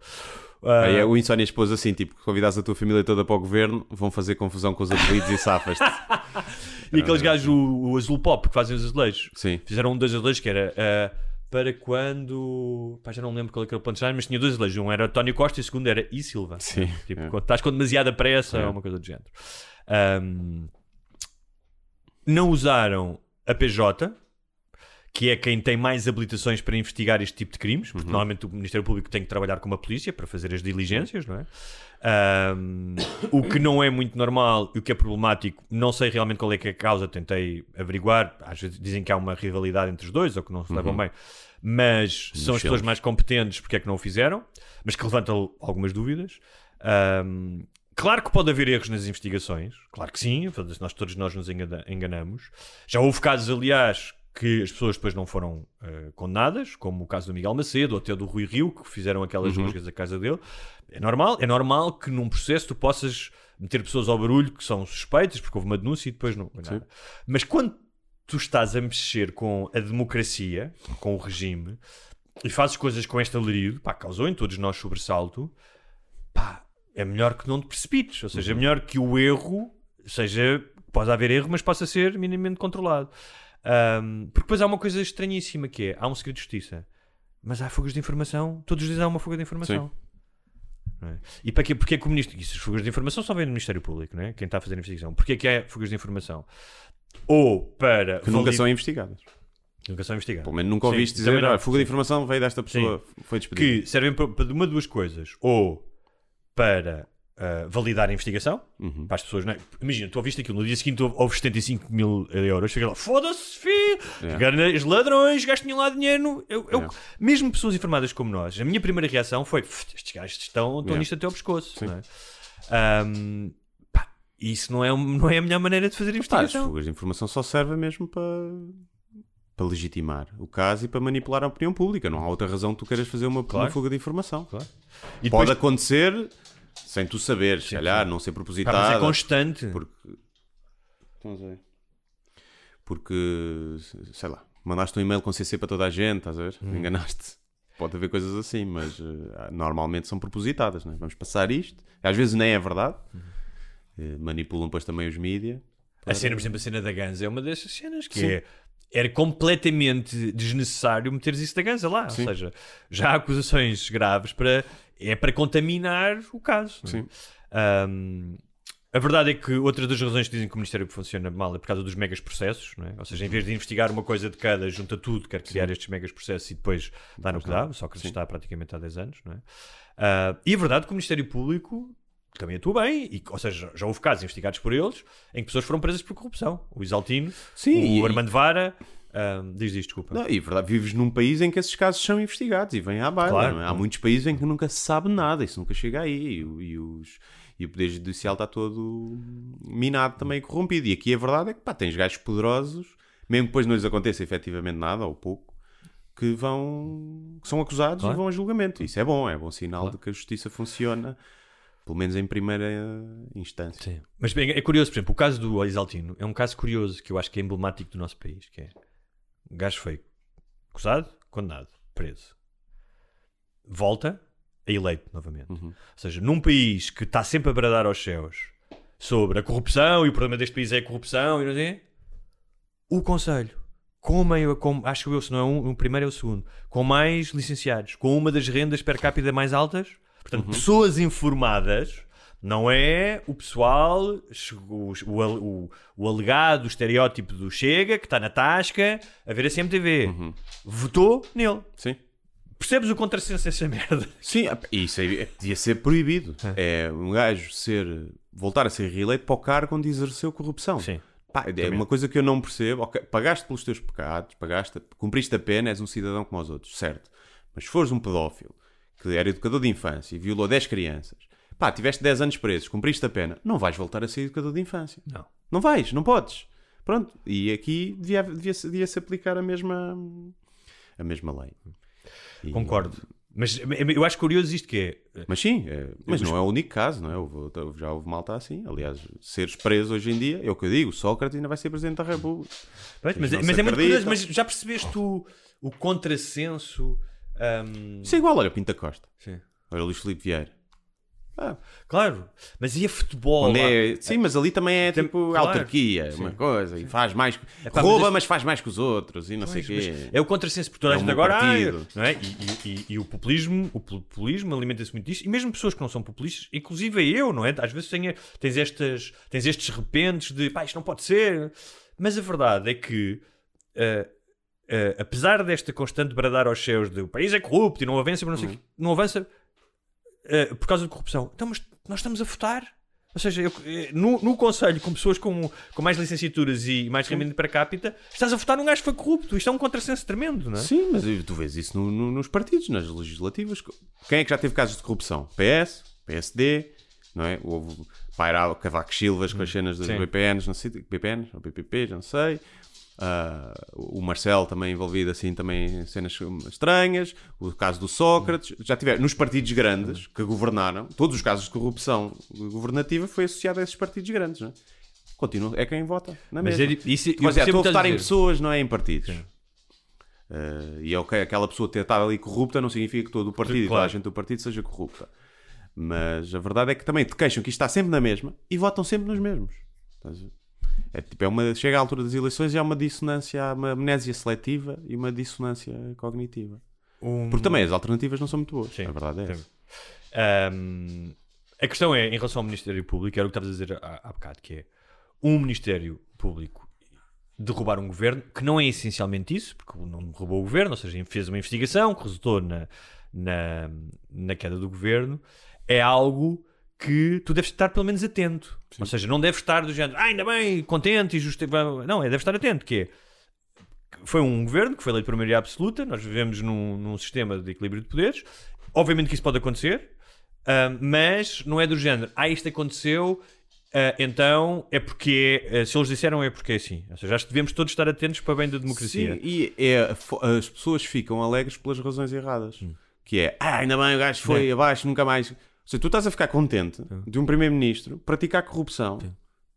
Ah, Aí é o Insónia expôs assim: tipo, convidares a tua família toda para o governo, vão fazer confusão com os apelidos e safas-te. E aqueles gajos, o, o azul pop, que fazem os azulejos. Sim. Fizeram um dos azulejos que era ah, para quando. Pá, já não lembro qual é era o punchline, mas tinha dois azulejos. Um era António Costa e o segundo era E Silva. Sim. Tipo, é. quando estás com demasiada pressa É. ou uma coisa do género. Ahm, não usaram a PJ, que é quem tem mais habilitações para investigar este tipo de crimes, Uhum. porque normalmente o Ministério Público tem que trabalhar com uma polícia para fazer as diligências, não é? Ahm, o que não é muito normal e o que é problemático, não sei realmente qual é que é a causa, tentei averiguar. Às vezes dizem que há uma rivalidade entre os dois ou que não se levam bem, mas são as pessoas mais competentes porque é que não o fizeram, mas que levantam algumas dúvidas. Ahm, claro que pode haver erros nas investigações, claro que sim, nós, todos nós nos engana- enganamos. Já houve casos, aliás, que as pessoas depois não foram eh, condenadas, como o caso do Miguel Macedo ou até do Rui Rio, que fizeram aquelas Uhum. rusgas à casa dele. É normal, é normal que num processo tu possas meter pessoas ao barulho que são suspeitas, porque houve uma denúncia e depois não. Mas quando tu estás a mexer com a democracia, com o regime, e fazes coisas com este alarido, pá, causou em todos nós sobressalto, pá, é melhor que não te precipites. Ou seja, é melhor que o erro seja. Pode haver erro, mas possa ser minimamente controlado. Ahm, porque depois há uma coisa estranhíssima que é: há um segredo de justiça, mas há fugas de informação, todos os dias há uma fuga de informação. É? E para quê? Porque é que o ministro. Isso, as fugas de informação só vem do Ministério Público, não é? Quem está a fazer a investigação. Porquê que há fugas de informação? Ou para. Que nunca valid- são investigadas. Nunca são investigadas. Pelo menos nunca Sim, ouviste também dizer, não. "Ah, fuga de informação veio desta pessoa, foi despedida. que servem para, para uma de duas coisas. Ou para ah, validar a investigação, Uhum. para as pessoas, não é? Imagina, tu ouviste aquilo, no dia seguinte houve, houve 75 mil euros, chega lá, foda-se, filho, É. yeah. os ladrões, gastam lá dinheiro. Eu, eu- É. Mesmo pessoas informadas como nós, a minha primeira reação foi: "Pff, estes gajos estão, estão Yeah. nisto até ao pescoço. Sim. Não é? Ahm, pá, isso não é, um- não é a melhor maneira de fazer Pá, as investigação. fugas de informação só servem mesmo para, para legitimar o caso e para manipular a opinião pública. Não há outra razão que tu queiras fazer uma, Claro. uma fuga de informação. Claro. E Pode depois, acontecer sem tu saberes, se calhar, sim. não ser pá, mas é constante. Porque. Estamos a ver. Porque, sei lá, mandaste um e-mail com CC para toda a gente, estás a ver? Hum. Enganaste. Pode haver coisas assim, mas eh, normalmente são propositadas, né? Vamos passar isto. Às vezes nem é verdade. Eh, manipulam depois também os mídias. A cena, por exemplo, a cena da Ganza é uma dessas cenas que Sim. é. Era completamente desnecessário meteres isso da Ganza lá. Sim. Ou seja, já há acusações graves para. É para contaminar o caso. Sim. Ahm, a verdade é que outra das razões que dizem que o Ministério funciona mal é por causa dos megas processos, não é? ou seja, em vez de investigar uma coisa de cada, junta tudo, quer criar estes megas processos e depois dá no que dá, só que está praticamente há 10 anos. Não é? Ah, e a verdade é que o Ministério Público também atua bem, e, ou seja, já houve casos investigados por eles em que pessoas foram presas por corrupção. O Isaltino, Sim, o e- Armando Vara, Ahm, diz isto, desculpa. Não, e verdade, vives num país em que esses casos são investigados e vêm à baila. Claro, é? Há muitos países em que nunca se sabe nada, isso nunca chega aí. E, o- e os, e o Poder Judicial está todo minado também e corrompido. E aqui a verdade é que pá, tens gajos poderosos, mesmo que depois não lhes aconteça efetivamente nada ou pouco, que vão que são acusados Claro. e vão a julgamento. Isso é bom, é bom sinal Claro. de que a justiça funciona, pelo menos em primeira instância. Sim. Mas bem, é curioso, por exemplo, o caso do Exaltino é um caso curioso que eu acho que é emblemático do nosso país, que é o gajo foi acusado, condenado, preso. Volta, é eleito novamente. Uhum. Ou seja, num país que está sempre a bradar aos céus sobre a corrupção e o problema deste país é a corrupção e não sei, o Conselho, com, meio, com acho eu, se não é um, o primeiro é o segundo, com mais licenciados, com uma das rendas per capita mais altas, portanto, pessoas informadas, não é o pessoal, o, o, o, alegado, o estereótipo do Chega, que está na tasca a ver a CMTV. Votou nele. Sim. Percebes o contrassenso dessa merda? Sim, isso aí é- devia ser proibido. É um gajo ser, voltar a ser reeleito para o cargo onde exerceu corrupção. Sim. Pá, é uma coisa que eu não percebo. Ok, pagaste pelos teus pecados, pagaste, cumpriste a pena, és um cidadão como os outros, certo. Mas se fores um pedófilo que era educador de infância e violou 10 crianças, pá, tiveste 10 anos presos, cumpriste a pena, não vais voltar a ser educador de infância. Não. Não vais, não podes. Pronto, e aqui devia, devia, devia se aplicar a mesma, a mesma lei. E- Concordo. Mas eu acho curioso isto que é. Mas sim, é- mas não é o único caso, não é? Houve- já houve malta assim. Aliás, seres preso hoje em dia, é o que eu digo, Sócrates ainda vai ser Presidente da República. Mas, mas, mas é muito curioso, mas já percebeste o, o contrassenso. ahm, Isso é igual, olha, Pinta Costa, sim. olha Luís Filipe Vieira. Ah, Claro, mas e a futebol? onde é- sim, mas ali também é tipo claro. autarquia, uma coisa, e faz mais, rouba, mas mas, faz mais que os outros, e não sei o quê. É o contrassenso, porque toda a É gente agora. ah, partido. não é? E, e- e- o populismo, o populismo alimenta-se muito disto, e mesmo pessoas que não são populistas, inclusive eu, não é? Às vezes tenho- tens, estas, tens estes repentes de pá, isto não pode ser. Mas a verdade é que. ah, ah, apesar desta constante bradar aos céus de o país é corrupto e não avança, não, sei quê, não avança ah, por causa de corrupção. Então, mas nós estamos a votar. Ou seja, eu, eh, no, no Conselho, com pessoas com, com mais licenciaturas e mais rendimento per capita, estás a votar num gajo que foi corrupto. Isto é um contrassenso tremendo, não é? Sim, mas tu vês isso no- no- nos partidos, nas legislativas. Quem é que já teve casos de corrupção? PS, PSD, não é? Houve pairava Cavaco Silvas com as cenas dos Sim. BPNs, não sei, BPNs ou PPP, já não sei. Ah, o Marcelo também envolvido assim também em cenas estranhas. O caso do Sócrates. Já tiveram nos partidos grandes que governaram, todos os casos de corrupção governativa foi associado a esses partidos grandes, é? Continua, é quem vota, na Mas mesma. é, di- isso, eu Mas é, estou a votar em pessoas, não é em partidos. Eh, e é ok, aquela pessoa ter estado ali corrupta não significa que todo o partido e toda a Claro. gente do partido seja corrupta. Mas a verdade é que também te queixam que isto está sempre na mesma e votam sempre nos mesmos. Estás a ver? É, tipo, é uma, chega à altura das eleições e há uma dissonância, há uma amnésia seletiva e uma dissonância cognitiva. Um- Porque também as alternativas não são muito boas. Sim, a verdade é essa. Ahm, a questão é, em relação ao Ministério Público, era o que estavas a dizer há, há bocado, que é um Ministério Público derrubar um governo, que não é essencialmente isso, porque não derrubou o governo, ou seja, fez uma investigação que resultou na, na, na queda do governo, é algo que tu deves estar pelo menos atento. Ou seja, não deves estar do género, ah, ainda bem, contente e justo. Não, é, deves estar atento, que é foi um governo que foi eleito por maioria absoluta. Nós vivemos num, num sistema de equilíbrio de poderes. Obviamente que isso pode acontecer, ah, mas não é do género. Ah, isto aconteceu, ah, então é porque. ah, se eles disseram, é porque é assim. Ou seja, acho que devemos todos estar atentos para bem da democracia. Sim, e é, as pessoas ficam alegres pelas razões erradas. Que é, ah, ainda bem o gajo foi É. abaixo, nunca mais. Seja, tu estás a ficar contente de um primeiro-ministro praticar corrupção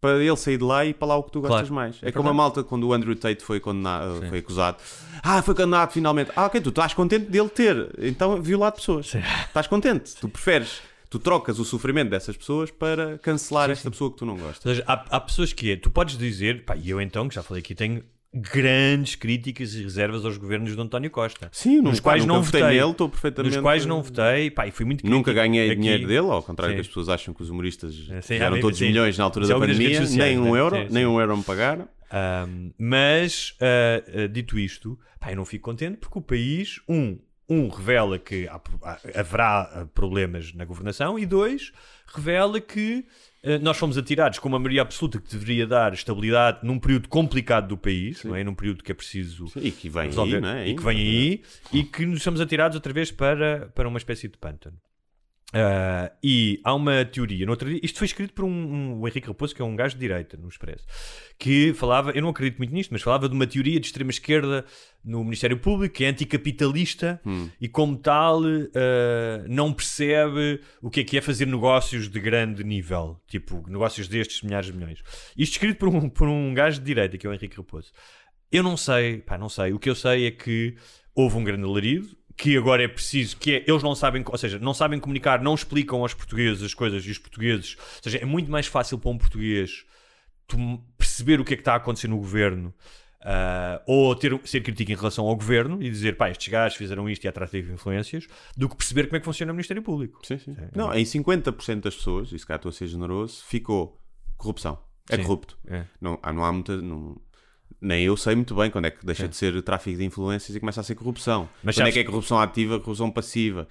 para ele sair de lá e para lá o que tu gostas Claro. mais. É, É como a malta quando o Andrew Tate foi, condenado, foi acusado. Ah, foi condenado finalmente. Ah, ok, tu estás contente dele ter então violado pessoas. Estás contente. Tu preferes, tu trocas o sofrimento dessas pessoas para cancelar esta pessoa que tu não gostas. Ou seja, há, há pessoas que é, tu podes dizer, pá, e eu então, que já falei aqui, tenho grandes críticas e reservas aos governos de António Costa. Sim, nos nunca- quais nunca não votei votei. nele, estou perfeitamente. Nos quais não votei, pá, e fui muito Nunca ganhei aqui. dinheiro dele, ao contrário Sim. que as pessoas acham que os humoristas sim, fizeram ah, todos sim. milhões na altura da pandemia, sociais, nem um né? euro, nem um euro me pagaram. Ahm, mas, ah, dito isto, pá, eu não fico contente porque o país, um, um revela que há- haverá ah, problemas na governação e dois, revela que eh, nós fomos atirados com uma maioria absoluta que deveria dar estabilidade num período complicado do país, não é? num período que é preciso Sim, E que vem resolver, aí, não é? e que vem aí, e que nos somos atirados outra vez para, para uma espécie de pântano. Ah, e há uma teoria, no outro dia, isto foi escrito por um, um- o Henrique Raposo, que é um gajo de direita no Expresso, que falava, eu não acredito muito nisto, mas falava de uma teoria de extrema-esquerda no Ministério Público, que é anticapitalista Hum. e, como tal, ah, não percebe o que é que é fazer negócios de grande nível, tipo negócios destes milhares de milhões. Isto escrito por um, por um gajo de direita, que é o Henrique Raposo. Eu não sei, pá, não sei. O que eu sei é que houve um grande alarido, que agora é preciso, que é, eles não sabem, ou seja, não sabem comunicar, não explicam aos portugueses as coisas e os portugueses, ou seja, é muito mais fácil para um português tu perceber o que é que está a acontecer no governo ah, ou ter, ser crítico em relação ao governo e dizer, pá, estes gajos fizeram isto e tráfico de influências, do que perceber como é que funciona o Ministério Público. Sim, sim. Não, em 50% das pessoas, e se cá estou a ser generoso, ficou corrupção. É Sim. corrupto. É. Não, há- não há muita. não- nem eu sei muito bem quando é que deixa de ser tráfico de influências e começa a ser corrupção. Mas quando é sabes- que é corrupção ativa, corrupção passiva.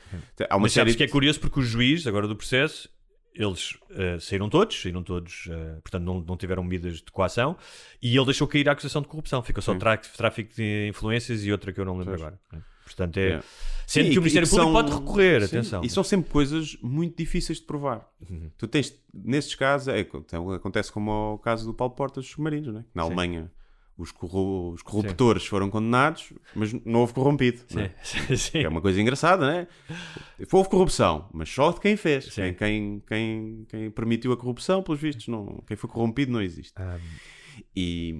Há uma Mas série sabes que é de- curioso porque os juízes, agora do processo, eles eh, saíram todos, saíram todos, eh, portanto não, não tiveram medidas de coação, e ele deixou cair a acusação de corrupção. Ficou só tráfico de influências e outra que eu não lembro agora. né? Portanto, é. Yeah. Sendo Sim, que o Ministério Público são- pode recorrer, sim, atenção. E são sempre coisas muito difíceis de provar. Uhum. Tu tens, nestes casos, é, então, acontece como o caso do Paulo Portas dos submarinos, né? na Sim. Alemanha os, corru- os corruptores foram condenados, mas não houve corrompido. é? Sim, sim. É uma coisa engraçada, né? Houve corrupção, mas só de quem fez. Sim. Quem, quem, quem, quem permitiu a corrupção, pelos vistos, não, quem foi corrompido não existe. Ah, E,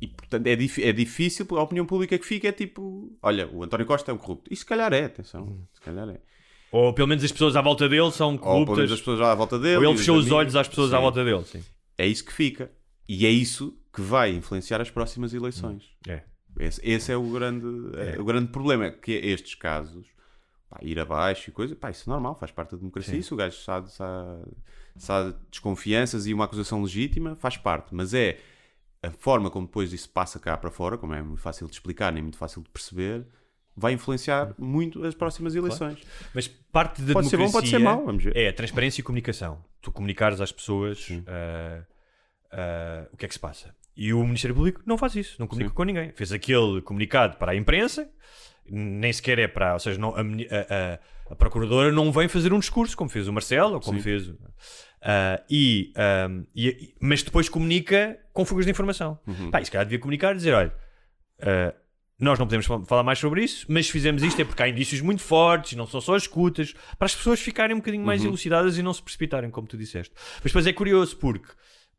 e portanto, é, dif- é difícil, a opinião pública que fica é tipo: olha, o António Costa é um corrupto. E se calhar é, atenção, Uhum. se calhar é. ou pelo menos as pessoas à volta dele são Ou pelo menos corruptas, as pessoas à volta dele. ou ele fechou os amigos. olhos às pessoas à Sim. volta dele. Sim. É isso que fica. E é isso que vai influenciar as próximas eleições. É. Esse, esse é, o grande, é o grande problema, é que estes casos, pá, ir abaixo e coisa, pá, isso é normal, faz parte da democracia. Sim. Isso o gajo sabe, sabe, sabe desconfianças e uma acusação legítima, faz parte. Mas é a forma como depois isso passa cá para fora, como é muito fácil de explicar, nem muito fácil de perceber, vai influenciar muito as próximas eleições. Mas parte da Pode ser bom, democracia pode ser mau, vamos ver. é a transparência e comunicação. Tu comunicares às pessoas ah, ah, o que é que se passa. E o Ministério Público não faz isso, não comunica Sim. com ninguém. Fez aquele comunicado para a imprensa, nem sequer é para. Ou seja, não, a, a- a- procuradora não vem fazer um discurso, como fez o Marcelo, ou como Sim. fez. ah, e, e- mas depois comunica com fugas de informação. Uhum. Pá, e se calhar devia comunicar e dizer: olha. ah, nós não podemos fal- falar mais sobre isso, mas se fizemos isto é porque há indícios muito fortes, não são só escutas, para as pessoas ficarem um bocadinho mais Uhum. elucidadas e não se precipitarem, como tu disseste. Mas depois é curioso porque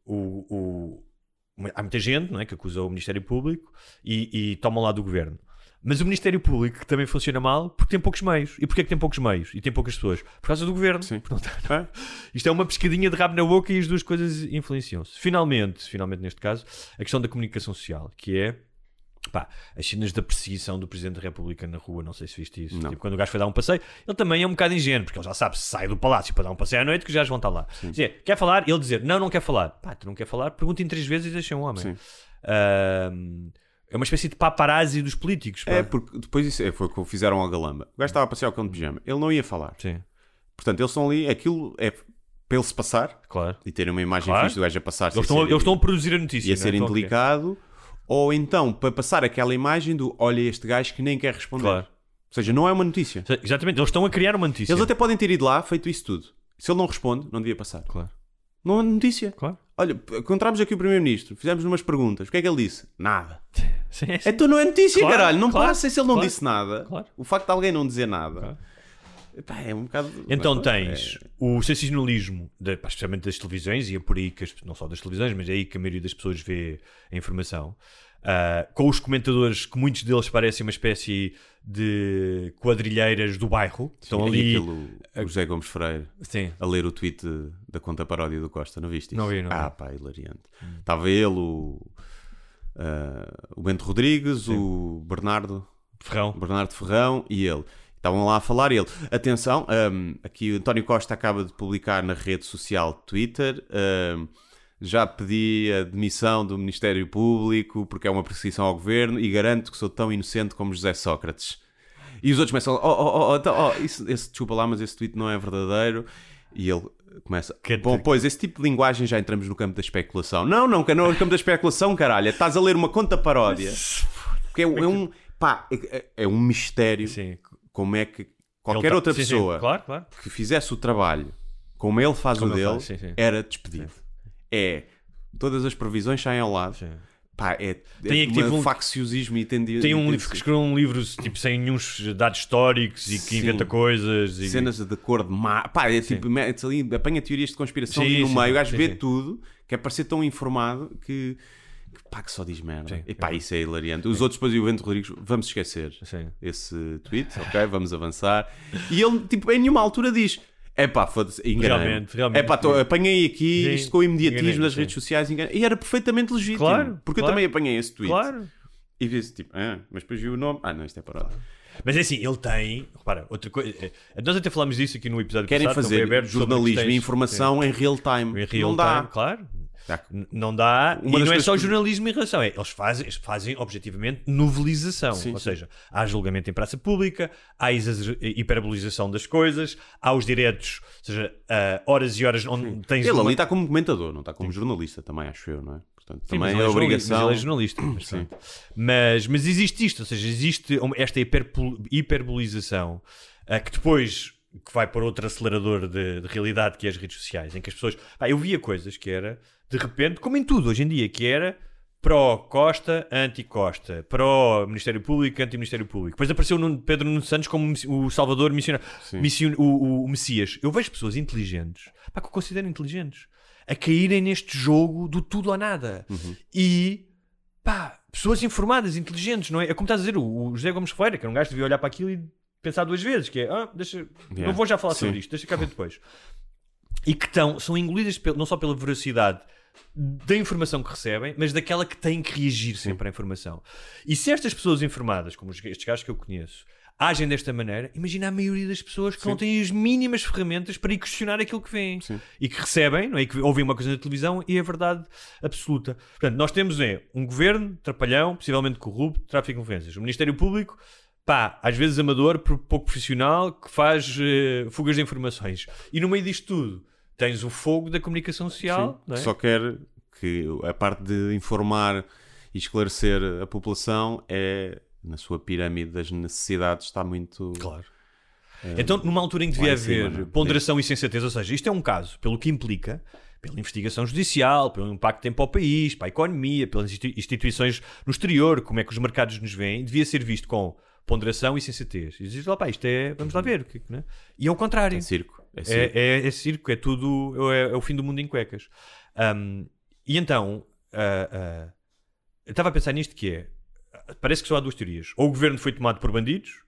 o, o- há muita gente não é, que acusa o Ministério Público e, e toma lá do governo. Mas o Ministério Público também funciona mal porque tem poucos meios. E porquê é que tem poucos meios? E tem poucas pessoas? Por causa do governo. Sim. É? isto é uma pescadinha de rabo na boca e as duas coisas influenciam-se. Finalmente, finalmente neste caso, a questão da comunicação social, que é pá, as cenas da perseguição do Presidente da República na rua, não sei se viste isso. Tipo, quando o gajo foi dar um passeio, ele também é um bocado ingênuo, porque ele já sabe se sai do palácio para dar um passeio à noite que os gajos vão estar lá. Dizer, quer falar? Ele dizer, não, não quer falar. Pá, tu não quer falar? Perguntem três vezes e deixem um homem. Sim. Ahm, é uma espécie de paparazzi dos políticos. Pá. É, porque depois isso é, foi o que fizeram ao Galamba. O gajo estava a passear o cão de pijama, ele não ia falar. Sim, Portanto, eles estão ali, aquilo é para ele se passar claro. e terem uma imagem Claro. fixe do gajo a passar Eles estão, a, eles estão a produzir a notícia. e a é? ser indelicado, ou então para passar aquela imagem do olha este gajo que nem quer responder. Claro. Ou seja, não é uma notícia. Exatamente, eles estão a criar uma notícia. Eles até podem ter ido lá, feito isso tudo. Se ele não responde, não devia passar. Claro, Não é notícia. claro. Olha, encontramos aqui o Primeiro-Ministro, fizemos umas perguntas. O que é que ele disse? Nada. Sim, sim. Então não é notícia, Claro, caralho. Não claro, passa se ele não claro, disse nada. claro. O facto de alguém não dizer nada. Claro. Epá, é um bocado. Então Mas, tens é- o sensacionalismo, de, pá, especialmente das televisões, e é por aí que, as- não só das televisões, mas é aí que a maioria das pessoas vê a informação. Ah, com os comentadores que muitos deles parecem uma espécie de quadrilheiras do bairro. Estão e ali. aquele, o José Gomes Freire Sim, a ler o tweet de- da conta paródia do Costa, não viste isso? Não vi, não Ah, vi. pá, hilariante. Estava ele, o, ah, o Bento Rodrigues, o Bernardo, Ferrão. Bernardo Ferrão e ele. Estavam lá a falar e ele, atenção, ahm, aqui o António Costa acaba de publicar na rede social Twitter, ahm, já pedi a demissão do Ministério Público porque é uma perseguição ao governo e garanto que sou tão inocente como José Sócrates. E os outros começam, oh, oh, oh, então, oh, isso, esse, desculpa lá, mas esse tweet não é verdadeiro. E ele, começa. Que- Bom, pois, esse tipo de linguagem já entramos no campo da especulação. Não, não, não é no campo da especulação, caralho. Estás a ler uma conta paródia. Porque é, um- é um. Pá, é, é um mistério Sim. Como é que qualquer tá- outra sim, sim, pessoa Claro, claro. que fizesse o trabalho como ele faz Como o ele dele faz, sim, sim. era despedido. É. Todas as previsões saem ao lado. Sim. Pá, é, Tem é aqui uma um- facciosismo e tendi- Tem um livro que escreveu um livro tipo sem nenhum dados históricos e que Sim. inventa coisas e cenas de cor de má. Pá, é tipo, apanha teorias de conspiração Sim, ali no sim, meio, o gajo sim, vê sim. tudo, que é para ser tão informado que pá, que só diz merda. Sim, e pá, isso é hilariante. Os outros depois e o Bento Rodrigues, vamos esquecer Sim. esse tweet, ok? Vamos avançar. E ele, tipo, em nenhuma altura diz. É pá, foda-se. Realmente, realmente. É pá, tô- apanhei aqui Sim, isto com o imediatismo das sim. redes sociais. Enganei. E era perfeitamente legítimo. Claro, porque eu claro. também apanhei esse tweet. Claro. E disse tipo, ah, mas depois vi o nome. Ah, não, isto é parado. Mas é assim, ele tem. Repara, outra coisa. é- Nós até falámos disso aqui no episódio Querem passado. fazer sobre jornalismo e informação em real time. Sim. Em real não time, claro. Dá. N- Não dá. Uma e não é só que- jornalismo em relação. É, eles fazem, fazem objetivamente novelização. Sim, Ou sim. seja, há julgamento em praça pública, há hiperbolização das coisas, há os diretos, ou seja, ah, horas e horas onde tens. Ele uma- ali está como comentador, não está como jornalista também, acho eu, não é? Portanto, Sim, também é ele obrigação. Mas ele é jornalista. Mas, mas, mas existe isto, ou seja, existe esta hiperbolização ah, que depois que vai para outro acelerador de, de realidade que é as redes sociais, em que as pessoas. Pá, eu via coisas que era, de repente, como em tudo hoje em dia, que era pró-Costa, anti-Costa, pró-Ministério Público, anti-Ministério Público. Depois apareceu Pedro Nuno Santos como o Salvador missionário, mission- o, o- o Messias. Eu vejo pessoas inteligentes, pá, que eu considero inteligentes, a caírem neste jogo do tudo ou nada. Uhum. E pá, pessoas informadas, inteligentes, não é? É como estás a dizer, o, o José Gomes Ferreira, que era um gajo que devia olhar para aquilo e pensar duas vezes, que é, ah, deixa, Yeah. não vou já falar Sim. sobre isto, deixa cá ver depois. E que estão, são engolidas não só pela veracidade da informação que recebem, mas daquela que têm que reagir sempre à informação. E se estas pessoas informadas, como estes gajos que eu conheço, agem desta maneira, imagina a maioria das pessoas que não têm as mínimas ferramentas para ir questionar aquilo que Sim. e que recebem, não é? E que ouvem uma coisa na televisão e é verdade absoluta. Portanto, nós temos é, um governo trapalhão, possivelmente corrupto, tráfico de influências. O Ministério Público, pá, às vezes amador, pouco profissional, que faz eh, fugas de informações. E no meio disto tudo, tens o fogo da comunicação social, Sim, é? que Só quer que a parte de informar e esclarecer a população é na sua pirâmide das necessidades está muito Claro. Então, numa altura em que devia cima, haver é? ponderação e sensatez, ou seja, isto é um caso, pelo que implica, pela investigação judicial, pelo impacto que tem para o país, para a economia, pelas institui- instituições no exterior, como é que os mercados nos veem, devia ser visto com ponderação e sensatez. E diz lá, pá, isto é, vamos lá ver. o que é que, né? E é o contrário. é circo. É circo. É, é, é circo, é tudo, é, é o fim do mundo em cuecas. Um, e então, ah, ah, eu estava a pensar nisto que é, parece que só há duas teorias. Ou o governo foi tomado por bandidos,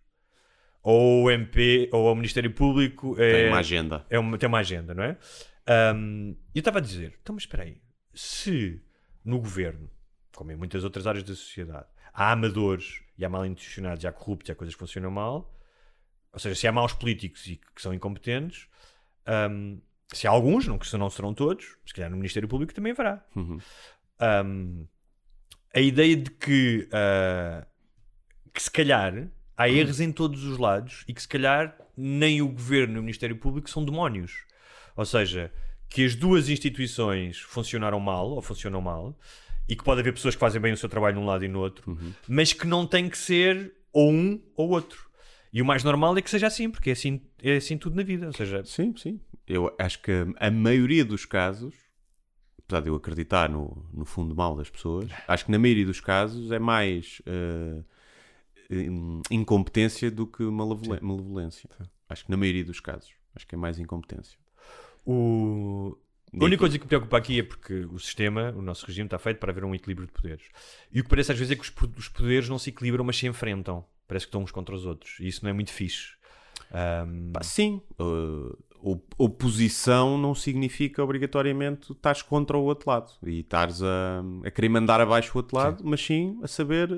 ou o MP, ou o Ministério Público é, Tem uma agenda. é uma, tem uma agenda, não é? Um, e eu estava a dizer, então mas espera aí, se no governo, como em muitas outras áreas da sociedade, há amadores e há mal intencionados, e há corruptos, e há coisas que funcionam mal, ou seja, se há maus políticos e que são incompetentes, um, se há alguns, não que se não serão todos, se calhar no Ministério Público também haverá. Uhum. Um, a ideia de que, ah, que se calhar há erros em todos os lados e que se calhar nem o governo nem o Ministério Público são demónios. Ou seja, que as duas instituições funcionaram mal ou funcionam mal e que pode haver pessoas que fazem bem o seu trabalho num lado e no outro, mas que não tem que ser ou um ou outro. E o mais normal é que seja assim, porque é assim, é assim tudo na vida. Ou seja, Sim, sim. Eu acho que a maioria dos casos, apesar de eu acreditar no, no fundo mal das pessoas, acho que na maioria dos casos é mais in- incompetência do que malevole- malevolência. Acho que na maioria dos casos. Acho que é mais incompetência. o, A única coisa que me preocupa aqui é porque o sistema, o nosso regime, está feito para haver um equilíbrio de poderes. E o que parece às vezes é que os poderes não se equilibram, mas se enfrentam. Parece que estão uns contra os outros. E isso não é muito fixe. Pá, sim, uh, op- oposição não significa obrigatoriamente estás contra o outro lado e estás a, a querer mandar abaixo o outro lado, mas sim a saber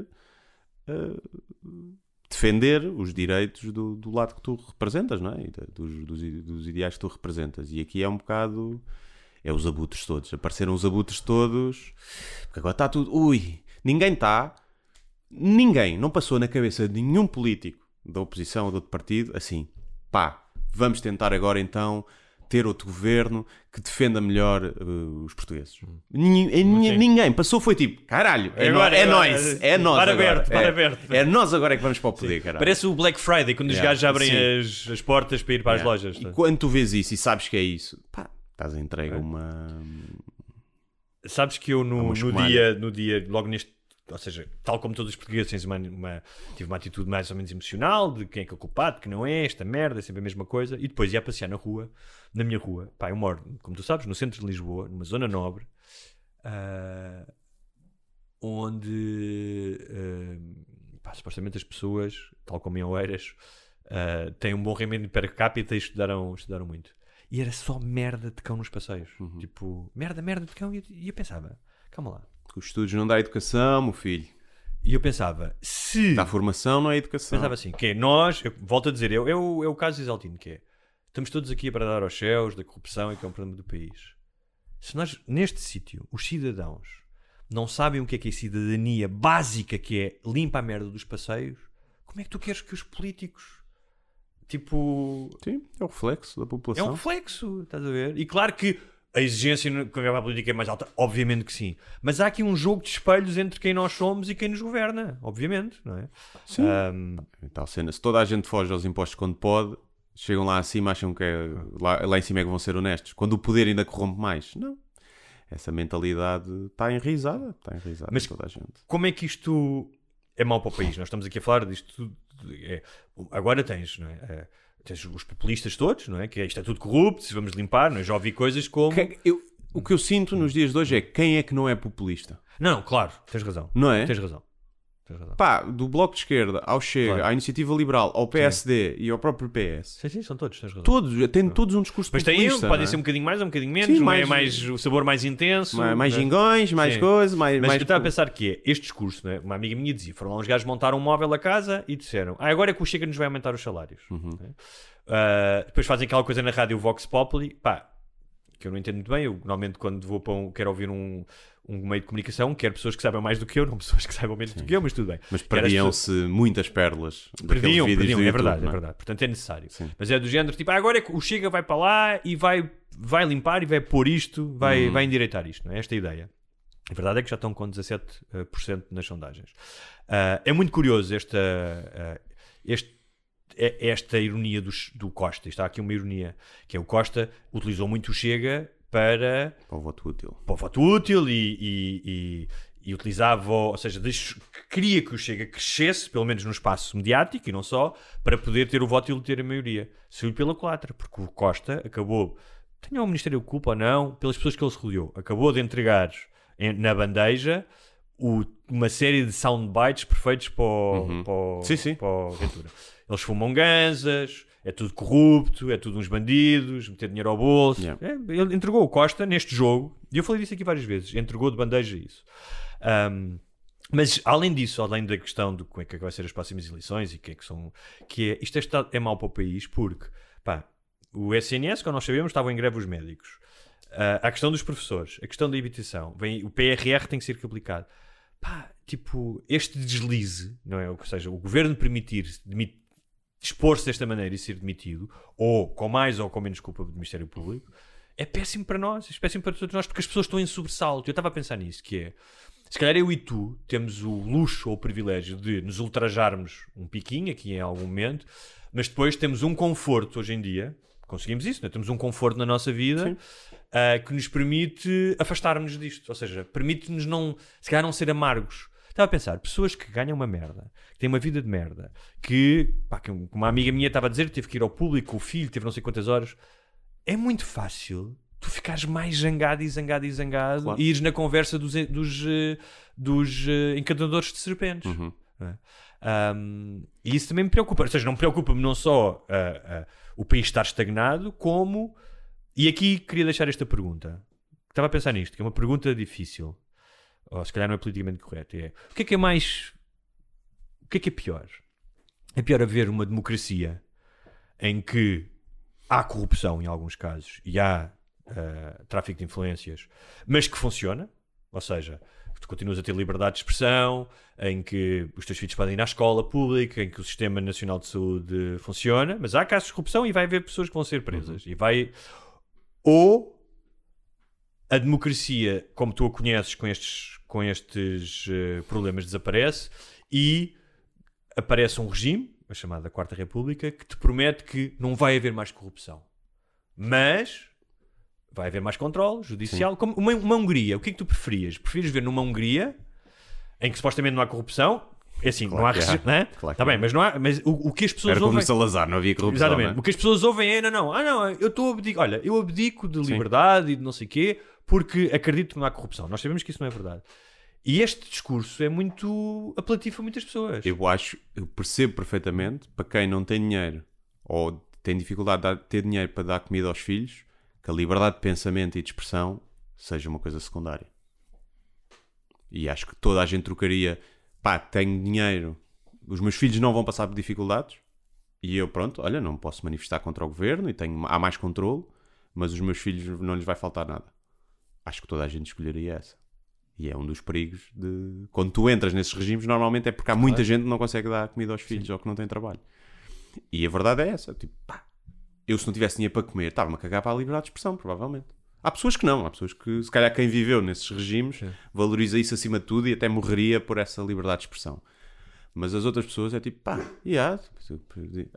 uh, defender os direitos do, do lado que tu representas, não é? Dos, dos, dos ideais que tu representas. E aqui é um bocado. É os abutres todos. Apareceram os abutres todos. Porque agora está tudo. Ui, ninguém está. Ninguém, não passou na cabeça de nenhum político da oposição ou do outro partido assim, pá, vamos tentar agora então ter outro governo que defenda melhor uh, os portugueses. Ninguém, é ninguém, passou, foi tipo, caralho, é, Agora, no- é agora, nós, é nós para agora. aberto, para é, aberto. é nós agora é que vamos para o poder, caralho. Parece o Black Friday, quando os Yeah. gajos abrem as, as portas para ir para as Yeah. lojas. E tá? quando tu vês isso e sabes que é isso, pá, estás a entregue É. uma... Sabes que eu no, no dia, no dia, logo neste, ou seja, tal como todos os portugueses, tens uma, uma- tive uma atitude mais ou menos emocional de quem é que é o culpado, que não é, esta merda, é sempre a mesma coisa, e depois ia passear na rua, na minha rua, pá, eu moro, como tu sabes, no centro de Lisboa, numa zona nobre, ah, onde ah, pá, supostamente as pessoas, tal como em Oeiras, ah, têm um bom rendimento per capita e estudaram, estudaram muito. E era só merda de cão nos passeios. Uhum. Tipo, merda, merda de cão. E eu, e eu pensava, calma lá. Os estudos não dá educação, meu filho. E eu pensava, se. Dá formação, não é educação. Pensava assim, que é nós, eu volto a dizer, é, o- é o, é o caso exaltino, que é estamos todos aqui para dar aos céus da corrupção e que é um problema do país. Se nós, neste sítio, os cidadãos não sabem o que é que é cidadania básica, que é limpa a merda dos passeios, como é que tu queres que os políticos, tipo, Sim, é o reflexo da é população. um reflexo, estás a ver? E claro que a exigência no- com a política é mais alta, obviamente que sim. Mas há aqui um jogo de espelhos entre quem nós somos e quem nos governa, obviamente, não é? Sim. E Tal cena. Se toda a gente foge aos impostos quando pode, chegam lá acima acham que é, lá, lá em cima é que vão ser honestos. Quando o poder ainda corrompe mais. Não. Essa mentalidade está enraizada. Está enraizada Mas- toda a gente. como é que isto é mau para o país? Nós estamos aqui a falar disto tudo. é, agora tens, não é? É, tens os populistas todos, não é? Que é, isto é tudo corrupto, se vamos limpar, não é? Já ouvi coisas como. Quem- eu- o que eu sinto nos dias de hoje é quem é que não é populista. Não, não, claro, tens razão. Não é? Tens razão. Pá, do Bloco de Esquerda ao Chega, Claro. à Iniciativa Liberal, ao PSD e ao próprio PS, Sim, sim, são todos, tens razão. todos, têm todos um discurso Mas tem, populista. podem é? ser um bocadinho mais ou um bocadinho menos, Sim, é mais- mais o sabor mais intenso. mais, mais é? gingões, mais Sim. coisas, mais. Mas mais eu estava a pensar que é este discurso, né? uma amiga minha dizia: foram lá uns gajos montar um móvel a casa e disseram: Ah, agora é que o Chega nos vai aumentar os salários. Uhum. Ah, depois fazem aquela coisa na rádio Vox Populi, pá, que eu não entendo muito bem. Eu normalmente, quando vou para um, quero ouvir um, um meio de comunicação, quero pessoas que saibam mais do que eu, não pessoas que saibam menos do que eu, mas tudo bem. Mas perdiam-se muitas pérolas. Perdiam, perdiam, do é YouTube, verdade, não é verdade. Portanto, é necessário. Sim. Mas é do género, tipo, ah, agora é que o Chega vai para lá e vai, vai limpar e vai pôr isto, vai, Uhum. vai endireitar isto, não é? Esta é a ideia. A verdade é que já estão com 17% nas sondagens. Ah, é muito curioso esta, ah, este- é- esta ironia dos- do Costa. Está aqui uma ironia, que é o Costa utilizou muito o Chega para Para o voto útil. para o voto útil e, e- e- e utilizava, ou seja, deixo- queria que o Chega crescesse, pelo menos no espaço mediático e não só, para poder ter o voto útil e ter a maioria. Saiu pela culatra, porque o Costa acabou, tenha o Ministério culpa ou não, pelas pessoas que ele se rodeou, acabou de entregar na bandeja o- uma série de soundbites perfeitos para o, Uhum. para o- Sim, sim. para o Ventura. Eles fumam ganzas, é tudo corrupto, é tudo uns bandidos, meter dinheiro ao bolso. Yeah. É, ele entregou o Costa neste jogo, e eu falei disso aqui várias vezes, entregou de bandeja isso. Ahm, mas além disso, além da questão de como é que vai ser as próximas eleições e que é que são. que é, isto é, está- é mau para o país porque, pá, o SNS, como nós sabemos, estavam em greve os médicos. Ah, a questão dos professores, a questão da habitação, vem, o PRR tem que ser aplicado. Pá, tipo, este deslize, não é? Ou seja, o governo permitir dispor-se desta maneira e ser demitido, ou com mais ou com menos culpa do Ministério Público, é péssimo para nós, é péssimo para todos nós, porque as pessoas estão em sobressalto. Eu estava a pensar nisso, que é, se calhar eu e tu temos o luxo ou o privilégio de nos ultrajarmos um piquinho aqui em algum momento, mas depois temos um conforto hoje em dia, conseguimos isso, não é? temos um conforto na nossa vida ah, que nos permite afastar-nos disto, ou seja, permite-nos não, se calhar não ser amargos. Estava a pensar, pessoas que ganham uma merda, que têm uma vida de merda, que, pá, que uma amiga minha estava a dizer, teve que ir ao público, o filho, teve não sei quantas horas. É muito fácil tu ficares mais zangado e zangado e zangado Claro. e ires na conversa dos, dos, eh, dos eh, encantadores de serpentes. Uhum. Um, e isso também me preocupa. Ou seja, não me preocupa-me não só ah, ah, o país estar estagnado, como. E aqui queria deixar esta pergunta. Estava a pensar nisto, que é uma pergunta difícil. Ou se calhar não é politicamente correto. É, o que é que é mais. O que é que é pior? É pior haver uma democracia em que há corrupção em alguns casos e há ah, tráfico de influências, mas que funciona, ou seja, tu continuas a ter liberdade de expressão, em que os teus filhos podem ir à escola pública, em que o Sistema Nacional de Saúde funciona, mas há casos de corrupção e vai haver pessoas que vão ser presas. E vai. ou a democracia, como tu a conheces com estes, com estes eh, problemas, desaparece e aparece um regime, a chamada Quarta República, que te promete que não vai haver mais corrupção. Mas vai haver mais controle judicial. Como uma, uma Hungria, o que é que tu preferias? Preferias ver numa Hungria em que supostamente não há corrupção? É assim, Claro não há há. né? Claro Tá bem, há. mas não há, mas o, o que as pessoas Era como ouvem no Salazar, não havia corrupção. Exatamente. não O que as pessoas ouvem é, não, não, ah não, eu estou a abdicar, olha, eu abdico de liberdade e de não sei quê, porque acredito que não há corrupção. Nós sabemos que isso não é verdade. E este discurso é muito apelativo a muitas pessoas. Eu acho, eu percebo perfeitamente, para quem não tem dinheiro ou tem dificuldade de ter dinheiro para dar comida aos filhos, que a liberdade de pensamento e de expressão seja uma coisa secundária. E acho que toda a gente trocaria, pá, tenho dinheiro, os meus filhos não vão passar por dificuldades, e eu, pronto, olha, não posso manifestar contra o governo e tenho, há mais controle, mas os meus filhos não lhes vai faltar nada. Acho que toda a gente escolheria essa. E é um dos perigos de. Quando tu entras nesses regimes, normalmente é porque há muita gente que não consegue dar comida aos filhos ou que não tem trabalho. E a verdade é essa. Tipo, pá, eu se não tivesse dinheiro para comer, estava-me a cagar para a liberdade de expressão, provavelmente. Há pessoas que não. Há pessoas que, se calhar, quem viveu nesses regimes Sim. valoriza isso acima de tudo e até morreria por essa liberdade de expressão. Mas as outras pessoas é tipo, pá, yeah,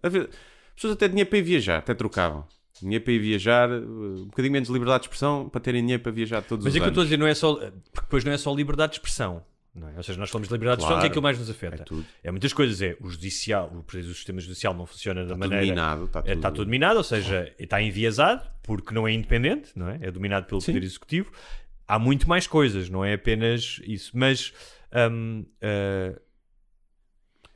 Às vezes, as pessoas até dinheiro para ir viajar, até trocavam. Dinheiro para ir viajar, um bocadinho menos liberdade de expressão para terem dinheiro para viajar todos Mas os é que eu anos. estou a dizer, não é só. Porque depois não é só liberdade de expressão. Não é? Ou seja, nós falamos de liberdade de expressão, que é Claro. que mais nos É afeta. tudo. É muitas coisas. É o judicial, o, por exemplo, o sistema judicial não funciona da Tudo maneira. minado, está É, tudo, Está tudo minado, ou seja, está enviesado porque não é independente, não é? É dominado pelo Sim. Poder Executivo. Há muito mais coisas, não é apenas isso. Mas hum, ah,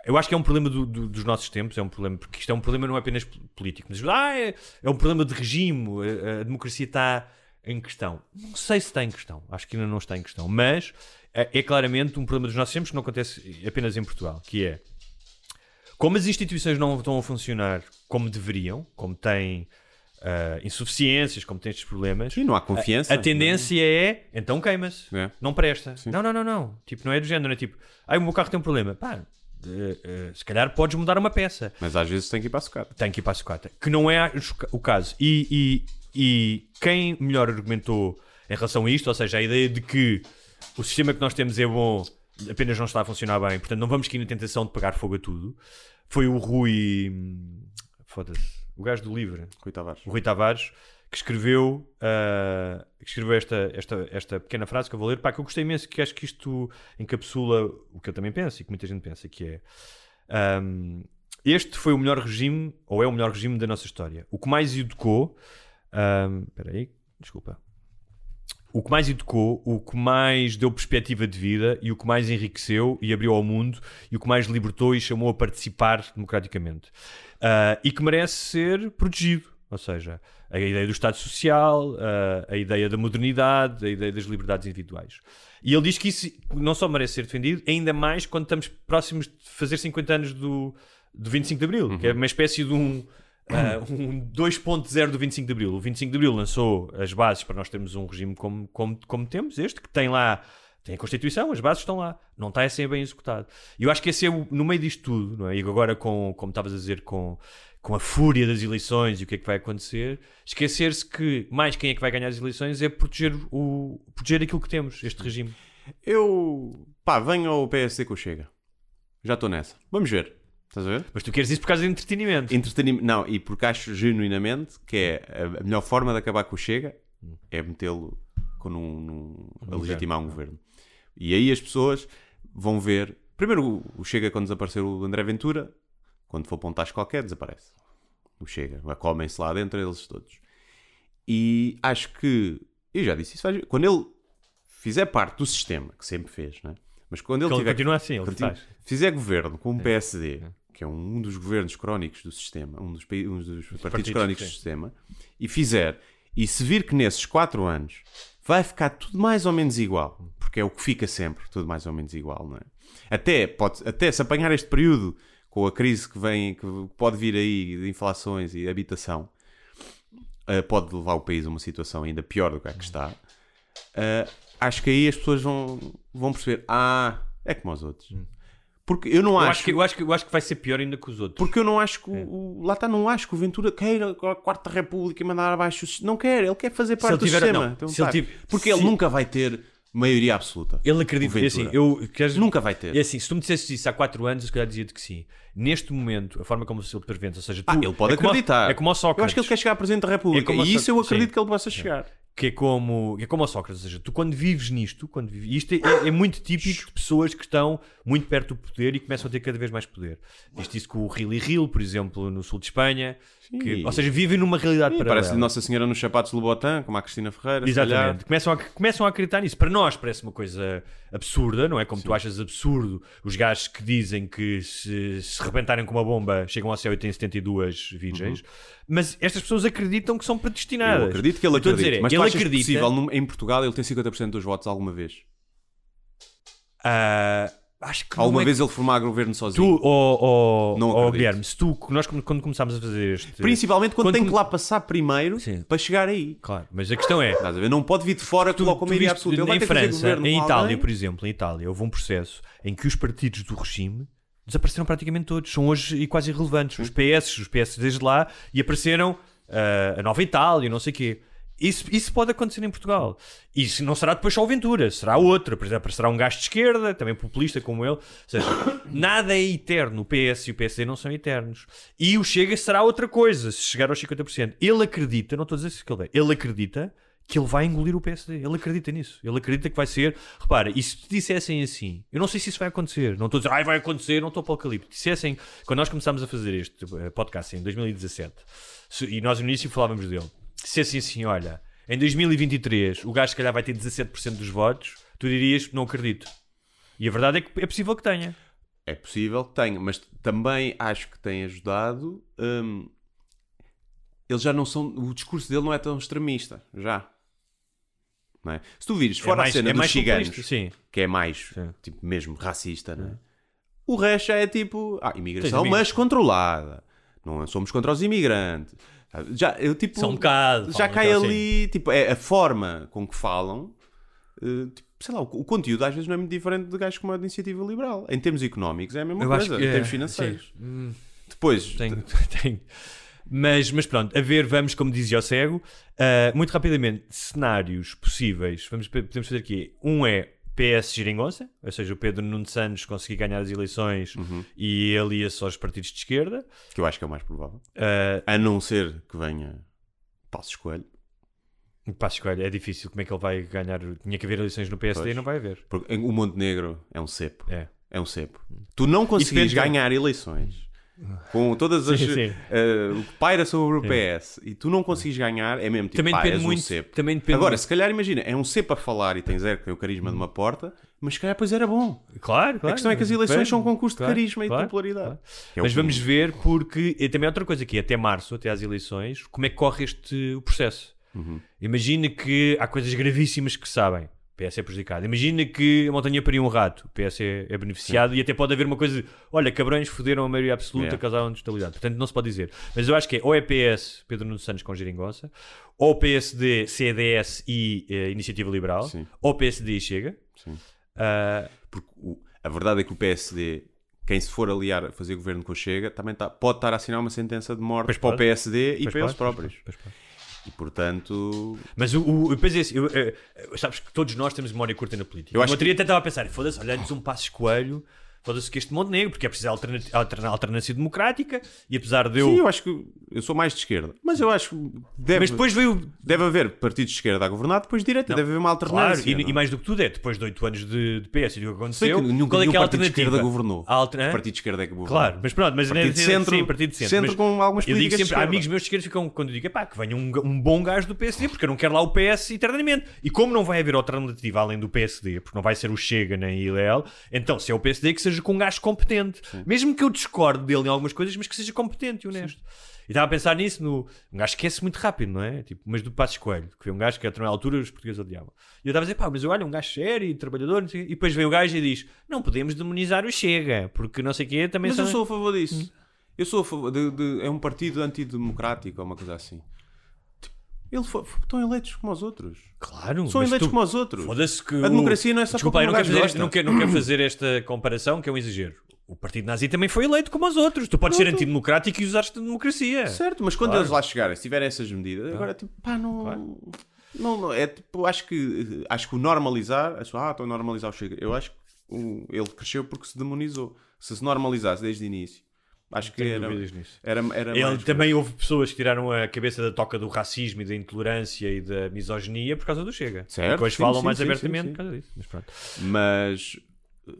eu acho que é um problema do- do- dos nossos tempos, é um problema, porque isto é um problema não é apenas político, mas ah, é, é um problema de regime, a, a democracia está em questão. Não sei se está em questão, acho que ainda não está em questão, mas é, é claramente um problema dos nossos tempos que não acontece apenas em Portugal, que é como as instituições não estão a funcionar como deveriam, como têm ah, insuficiências, como têm estes problemas, Sim, não há confiança. a tendência é então queima-se, É. não presta. Sim. Não, não, não, não. Tipo, não é do género, não é tipo, ai, o meu carro tem um problema. Pá, eh, se calhar podes mudar uma peça. Mas às vezes tem que ir para a sucata. Tem que ir para a sucata. Que não é o caso. E, e, e quem melhor argumentou em relação a isto, ou seja, a ideia de que o sistema que nós temos é bom, apenas não está a funcionar bem, portanto não vamos cair na tentação de pagar fogo a tudo, foi o Rui. hum, Foda-se. O gajo do livro Rui Tavares. o Rui Tavares, que escreveu, ah, que escreveu esta, esta, esta pequena frase que eu vou ler, pá, que eu gostei imenso, que acho que isto encapsula o que eu também penso e que muita gente pensa, que é ahm, este foi o melhor regime, ou é o melhor regime da nossa história. O que mais educou, espera aí, desculpa. O que mais educou, o que mais deu perspectiva de vida e o que mais enriqueceu e abriu ao mundo e o que mais libertou e chamou a participar democraticamente. Ah, e que merece ser protegido. Ou seja, a ideia do Estado Social, ah, a ideia da modernidade, a ideia das liberdades individuais. E ele diz que isso não só merece ser defendido, ainda mais quando estamos próximos de fazer 50 anos do, do 25 de Abril, que é uma espécie de um, ah, um 2.0 do 25 de Abril. O 25 de Abril lançou as bases para nós termos um regime como, como, como temos, este, que tem lá tem a Constituição, as bases estão lá, não está a ser bem executado. E eu acho que esse é o, no meio disto tudo, não é? E agora, com, como estavas a dizer, com, com a fúria das eleições e o que é que vai acontecer, esquecer-se que mais quem é que vai ganhar as eleições é proteger, o, proteger aquilo que temos, este regime. Eu. pá, venho ao PSD que eu chega. Já estou nessa. Vamos ver. Estás a ver? Mas tu queres isso por causa de entretenimento. Entretenimento. Não, e porque acho genuinamente que é a- melhor forma de acabar com o Chega é metê-lo com num, num- a Um legitimar um governo. E aí as pessoas vão ver. Primeiro, o- Chega, quando desaparecer o André Ventura, quando for para um tacho qualquer, desaparece. O Chega. Comem-se lá dentro, eles todos. E acho que. Eu já disse isso. vezes, Quando ele fizer parte do sistema, que sempre fez, não é? Mas quando ele Ele tiver continua assim, ele Continua- faz. fizer governo com o PSD, que é um dos governos crónicos do sistema, um dos, um dos partidos, partidos, crónicos sim. do sistema, e fizer, e se vir que nesses quatro anos vai ficar tudo mais ou menos igual, porque é o que fica sempre, tudo mais ou menos igual, não é? Até, pode, até se apanhar este período com a crise que vem, que pode vir aí de inflações e habitação, eh, pode levar o país a uma situação ainda pior do que a que está. Eh, acho que aí as pessoas vão, vão perceber: ah, é como aos outros. Porque eu não Eu acho. acho, que, eu, acho que, eu acho que vai ser pior ainda que os outros. Porque eu não acho que É. o, o- lá está, não acho que o Ventura queira a Quarta República e mandar abaixo. Não quer, ele quer fazer parte ele do tiver- sistema. não, Então, se ele tá. tiver- Porque se- ele nunca vai ter maioria absoluta. Ele acredita O que assim, eu queres, Nunca vai ter. É assim, se tu me dissesses isso há 4 anos, eu se calhar dizia-te que sim. Neste momento, a forma como se ele prevente, ou seja, tu, Ah, ele pode é como- acreditar. é como o Sócrates. Eu acho que ele quer chegar a Presidente da República. É como e isso eu acredito sim. que ele possa chegar. que é como, é como o Sócrates, ou seja, tu quando vives nisto, quando vives, isto é, é muito típico de pessoas que estão muito perto do poder e começam a ter cada vez mais poder. Isto isso com o Rili Ril, por exemplo, no sul de Espanha, que, Sim. ou seja, vivem numa realidade Sim, paralela. parece Nossa Senhora nos sapatos de Lobotan, como a Cristina Ferreira. Exatamente. Começam a, começam a acreditar nisso. Para nós parece uma coisa absurda, não é? Como tu achas absurdo os gajos que dizem que se, se rebentarem com uma bomba chegam ao céu e têm 72 virgens. Mas estas pessoas acreditam que são predestinadas. Uhum. Eu acredito que ele acredita. dizer, é, mas tu ele achas acredita- possível, em Portugal, ele tem 50% dos votos alguma vez? Ah, acho que Alguma é vez ele formar governo sozinho? Tu, ou, ou, Não acredito. Guilherme, se tu, nós quando começámos a fazer este. Principalmente quando, Quando tem come- que lá passar primeiro Sim. para chegar aí. Claro, mas a questão é. Estás a ver? Não pode vir de fora Tu, tu maioria viste, absoluta. Ele em que França, em Itália, por exemplo, em Itália, houve um processo em que os partidos do regime desapareceram praticamente todos. São hoje e quase irrelevantes. Os PS, os PS desde lá, e apareceram ah, a Nova Itália, não sei o quê. Isso, isso pode acontecer em Portugal. Isso não será depois só o Ventura, será outra. Por exemplo, será um gajo de esquerda, também populista como ele. Ou seja, nada é eterno. O PS e o PSD não são eternos. E o Chega será outra coisa, se chegar aos 50%. Ele acredita, não estou a dizer isso que ele é, ele acredita que ele vai engolir o PSD. Ele acredita nisso. Ele acredita que vai ser. Repara, e se te dissessem assim, eu não sei se isso vai acontecer. Não estou a dizer, ai, vai acontecer, não estou apocalipse. Dissessem, quando nós começámos a fazer este podcast em 2017, se- e nós no início falávamos dele, dissessem assim, olha, em 2023 o gajo se calhar vai ter 17% dos votos, tu dirias, não acredito. E a verdade é que é possível que tenha. É possível que tenha, mas também acho que tem ajudado. hum, eles já não são. O discurso dele não é tão extremista. Já. Não é? Se tu vires fora é mais, a cena é dos mais ciganos, que é mais Sim. tipo, mesmo racista, não é? o resto já é tipo. Ah, imigração, mas controlada. Não somos contra os imigrantes. Já, eu, tipo, Só um bocado. já cai aquela ali, tipo, é a forma com que falam, eh, tipo, sei lá, o, o conteúdo às vezes não é muito diferente de gajos como a iniciativa liberal. Em termos económicos é a mesma Eu coisa, acho que em é, termos financeiros. sim. Hum, Depois, Tenho, tenho. Mas, mas pronto, a ver, vamos, como dizia o cego, ah, muito rapidamente, cenários possíveis. Vamos, podemos fazer aqui. Um é PS Giringonça, ou seja, o Pedro Nuno Santos conseguir ganhar as eleições Uhum. e ele ia só aos partidos de esquerda. que eu acho que é o mais provável. Ah, A não ser que venha Passo Escolho. Passo Escolha, é difícil. Como é que ele vai ganhar? Tinha que haver eleições no PSD e Pois. não vai haver. Porque o Montenegro é um cepo. É. É um cepo. Tu não conseguires depende- ganhar eleições com todas as. Sim, sim. eh, o que paira sobre o PS e tu não conseguires ganhar, é mesmo tipo, Também depende és um muito. cepo. também depende Agora, muito- se calhar, imagina, é um cepo a falar e tem zero, tem o carisma de uma porta, mas se calhar depois era bom. Claro, claro. a questão é que as eleições são um concurso Claro, de carisma e claro, de popularidade. Que é Mas vamos ver, porque e também há outra coisa aqui, até março, até às eleições, como é que corre este o processo. Uhum. Imagina que há coisas gravíssimas que sabem. O PS é prejudicado. Imagina que a montanha pariu um rato. O PS é, é beneficiado e até pode haver uma coisa de olha, cabrões foderam a maioria absoluta, Yeah. causaram estabilidade. Portanto, não se pode dizer. Mas eu acho que é ou é PS, Pedro Nuno Santos com geringonça, ou PSD, CDS e eh, Iniciativa Liberal, Sim. ou PSD e Chega. Sim. Ah, Porque o- a verdade é que o PSD, quem se for aliar a fazer governo com o Chega, também tá- pode estar a assinar uma sentença de morte Pois para o pode. PSD e pois para eles próprios. pois pode. E portanto, Mas o, o, eu pensei assim, eu, eh, eh, sabes que todos nós temos memória curta na política. Eu Eu acho acho até estava a pensar, foda-se, olha-nos um passo coelho, foda-se que este Montenegro, porque é preciso alterna- alterna- alternância democrática, e apesar de eu. sim, eu acho que eu sou mais de esquerda, mas eu acho que deve, mas depois veio. deve haver partidos de esquerda a governar, depois de direita, Não, deve haver uma Claro, alternância. e, não é? e mais do que tudo é, depois de 8 anos de, de PS e do que aconteceu, que nunca qual é que é a partido de alternativa? esquerda governou. A alter- O partido de esquerda é que governou. Claro, mas pronto, mas Partido de centro, sim, partido de centro. centro mas com algumas eu digo sempre, esquerda. amigos meus de esquerda ficam quando eu digo, pá, que venha um, um bom gajo do PSD, porque eu não quero lá o PS eternamente. E como não vai haver alternativa além do PSD, porque não vai ser o Chega nem o ILL, então se é o PSD que seja com um gajo competente. Mesmo que eu discorde dele em algumas coisas, mas que seja competente e honesto. E estava a pensar nisso no. Um gajo esquece muito rápido, não é? Tipo, mas do Passos Coelho, que foi um gajo que a determinada altura os portugueses odiavam. E eu estava a dizer, pá, mas olha, um gajo sério e trabalhador, não sei. E depois vem o gajo e diz: não podemos demonizar o Chega, porque não sei o quê também Mas eu são- sou a favor Hum. disso. Eu sou a favor de, de- é um partido antidemocrático ou uma coisa assim. Ele foi, estão eleitos como os outros. Claro, São eleitos tu- como os outros. Foda-se que A democracia não é só Desculpa, para eu não quero, fazer, não, quero, não quero fazer esta comparação, que é um exagero. o partido nazi também foi eleito como os outros. Tu podes ser antidemocrático e usar-te de democracia. Certo, mas quando Claro. eles lá chegarem, se tiverem essas medidas, agora tipo, pá, não. Claro. Não, não, é tipo, acho que acho que o normalizar, acho, ah, estou a normalizar o chega. Eu acho que o- ele cresceu porque se demonizou. Se se normalizasse desde o início, acho que era, era, era Ele mais também houve pessoas que tiraram a cabeça da toca do racismo e da intolerância e da misoginia por causa do Chega. Certo, E depois sim, falam sim, mais sim, abertamente sim, sim. por causa disso. Mas pronto. Mas eh,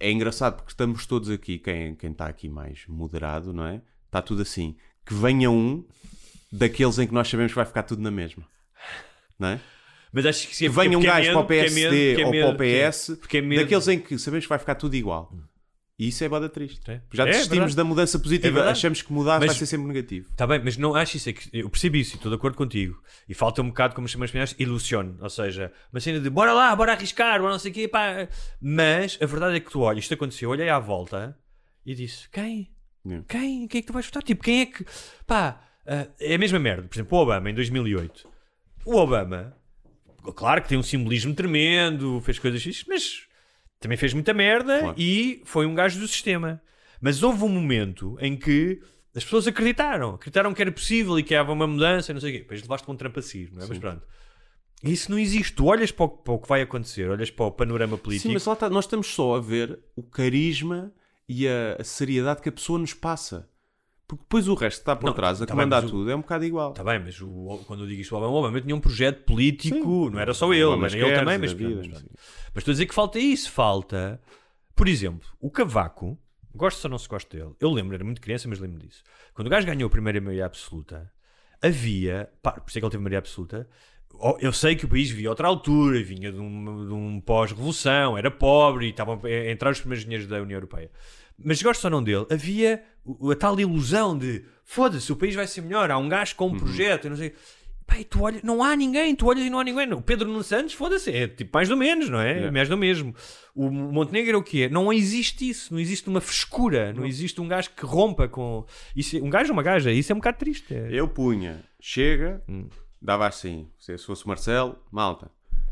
é engraçado porque estamos todos aqui, quem, quem está aqui mais moderado, não é? Está tudo assim. Que venha um daqueles em que nós sabemos que vai ficar tudo na mesma. Não é? Mas acho que se Que venha um é gajo medo, para o porque é PSD medo, é ou para o PS, é medo. daqueles em que sabemos que vai ficar tudo igual. E isso é boda triste. É. Já É desistimos verdade. da mudança É positiva, verdade. achamos que mudar Mas- vai ser sempre negativo. Está bem, mas não acho isso. É que eu percebo isso e estou de acordo contigo. E falta um bocado, como chamamos as ilusione. Ou seja, uma cena de bora lá, bora arriscar, bora não sei o quê. Pá. Mas a verdade é que tu olhas, isto aconteceu, olhei à volta e disse: quem? Yeah. Quem? Quem é que tu vais votar? Tipo, quem é que. Pá, ah, é a mesma merda. Por exemplo, o Obama em 2008. O Obama, claro que tem um simbolismo tremendo, fez coisas fixas, mas também fez muita merda Claro. e foi um gajo do sistema. Mas houve um momento em que as pessoas acreditaram, acreditaram que era possível e que havia uma mudança, e não sei o quê. Depois levaste com um trampacio, não é? Mas pronto. Isso não existe. Tu olhas para o, para o que vai acontecer, olhas para o panorama político. Sim, mas lá está, nós estamos só a ver o carisma e a, a seriedade que a pessoa nos passa. Porque depois o resto que está por Não, trás a tá bem, comandar o- tudo é um bocado igual. Está bem, mas o- quando eu digo isto, o Obama, o Obama tinha um projeto político, Sim. não era só ele, mas ele também. Mas, vida, mas, mas estou a dizer que falta isso, falta. Por exemplo, o Cavaco, gosto ou não se gosta dele, eu lembro, era muito criança, mas lembro disso. Quando o gajo ganhou a primeira maioria absoluta, havia, pá, por isso é que ele teve maioria absoluta. Eu sei que o país via outra altura, vinha de um, um pós-revolução, era pobre e estavam a entrar os primeiros dinheiros da União Europeia. Mas gosto ou não dele, havia a tal ilusão de foda-se, o país vai ser melhor, há um gajo com um projeto, e não sei. E tu olhas, não há ninguém, tu olhas e não há ninguém. O Pedro Nuno Santos, foda-se, é tipo mais do menos, não é? Yeah. Mais do mesmo. O Montenegro é o quê? Não existe isso, não existe uma frescura, não, existe um gajo que rompa com. Isso, é- um gajo ou uma gaja, isso é um bocado triste. é. Eu punha, chega, Hum. dava assim. Se fosse o Marcelo, malta.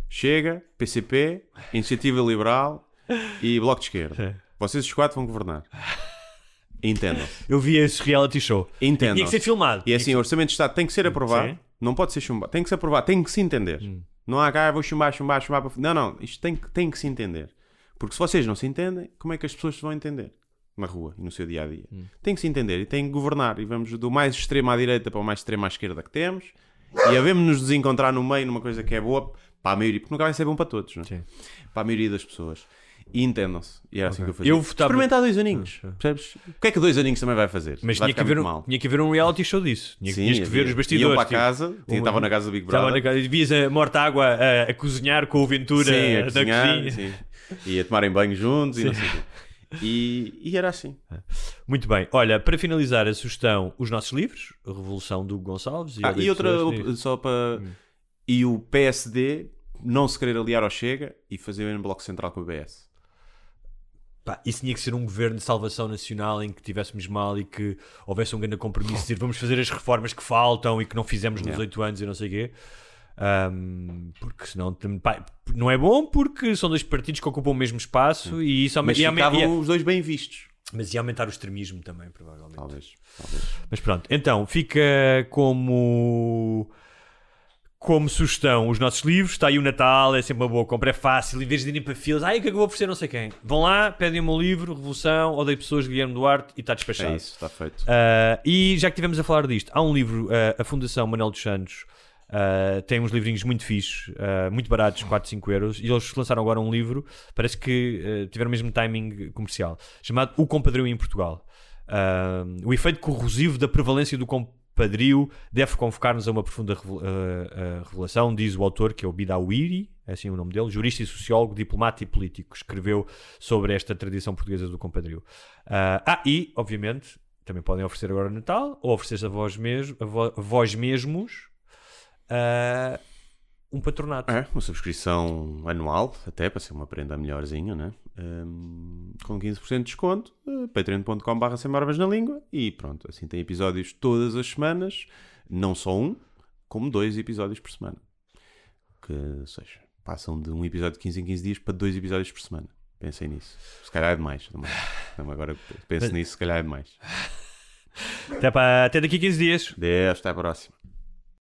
Chega, PCP, Iniciativa Liberal e Bloco de Esquerda. Vocês os quatro vão governar. Entendam. Eu vi esse reality show. Entendam. Tinha que ser filmado. E assim, o Orçamento de Estado tem que ser aprovado. Sim. Não pode ser chumbado. Tem que ser aprovado. Tem que se entender. Não há cá, ah, vou chumbar, chumbar, chumbar. para- Não, não. Isto tem que, tem que se entender. Porque se vocês não se entendem, como é que as pessoas se vão entender? Na rua e no seu dia a dia. Tem que se entender e tem que governar. E vamos do mais extremo à direita para o mais extremo à esquerda que temos. E havemos-nos desencontrar no meio numa coisa que é boa para a maioria. Porque nunca vai ser bom para todos, não é? Para a maioria das pessoas. E entendam-se. E era assim que eu fazia. Eu votava- Experimentar dois aninhos. Ah, ah. Percebes? O que é que dois aninhos também vai fazer? Mas vai tinha que, ficar haver muito um, mal. tinha que haver um reality show disso. Tinha, Sim, tinhas que ver havia. os bastidores. Iam para tipo, casa, um- estavam na casa do Big Estava Brother. na casa, vias a morta água a, a cozinhar com o Ventura Sim, a da cozinhar, cozinha. sim. E a tomarem banho juntos e não sei o quê. E, e era assim. Muito bem. Olha, para finalizar a sugestão, os nossos livros, a Revolução do Gonçalves. Ah, Odeio e outra, só para. Hum. E o PSD não se querer aliar ao Chega e fazer um bloco central com o BS. Pá, isso tinha que ser um governo de salvação nacional em que tivéssemos mal e que houvesse um grande compromisso de dizer vamos fazer as reformas que faltam e que não fizemos nos Yeah. oito anos e não sei o quê. Ahm, porque senão pá, não é bom porque são dois partidos que ocupam o mesmo espaço e isso Mas e ficavam e- os dois bem vistos. mas ia aumentar o extremismo também, provavelmente. Talvez. talvez. Mas pronto, então fica como como sugestão os nossos livros. Está aí o Natal, é sempre uma boa compra, é fácil. Em vez de irem para filas, ai, o que é que eu vou oferecer? Não sei quem. Vão lá, pedem o meu livro, Revolução, Odeio Pessoas, de Guilherme Duarte, e está despachado. É isso, está feito. Ah, e já que estivemos a falar disto, há um livro, ah, a Fundação Manuel dos Santos. ah, tem uns livrinhos muito fixes, ah, muito baratos, 4, 5 euros, e eles lançaram agora um livro, parece que tiveram o mesmo timing comercial, chamado O Compadrio em Portugal. O efeito corrosivo da prevalência do compadrio deve convocar-nos a uma profunda ah, ah, revelação, diz o autor, que é o Bidawiri, é assim o nome dele, jurista e sociólogo, diplomata e político, escreveu sobre esta tradição portuguesa do compadrio. Ah, ah, e, obviamente, também podem oferecer agora no Natal, ou oferecer-se a vós, mesmo, a vo- vós mesmos ah, um patronato. É, uma subscrição anual, até para ser uma prenda melhorzinha, né? Com 15% de desconto, uh, patreon.com.br sem barbas na língua e pronto, assim tem episódios todas as semanas, não só um, como dois episódios por semana. Que, seja, passam de um episódio de 15 em 15 dias para dois episódios por semana. Pensem nisso. Se calhar é demais. Também. Também agora penso nisso, se calhar é demais. Até, para, até daqui a 15 dias. Deus, até a próxima.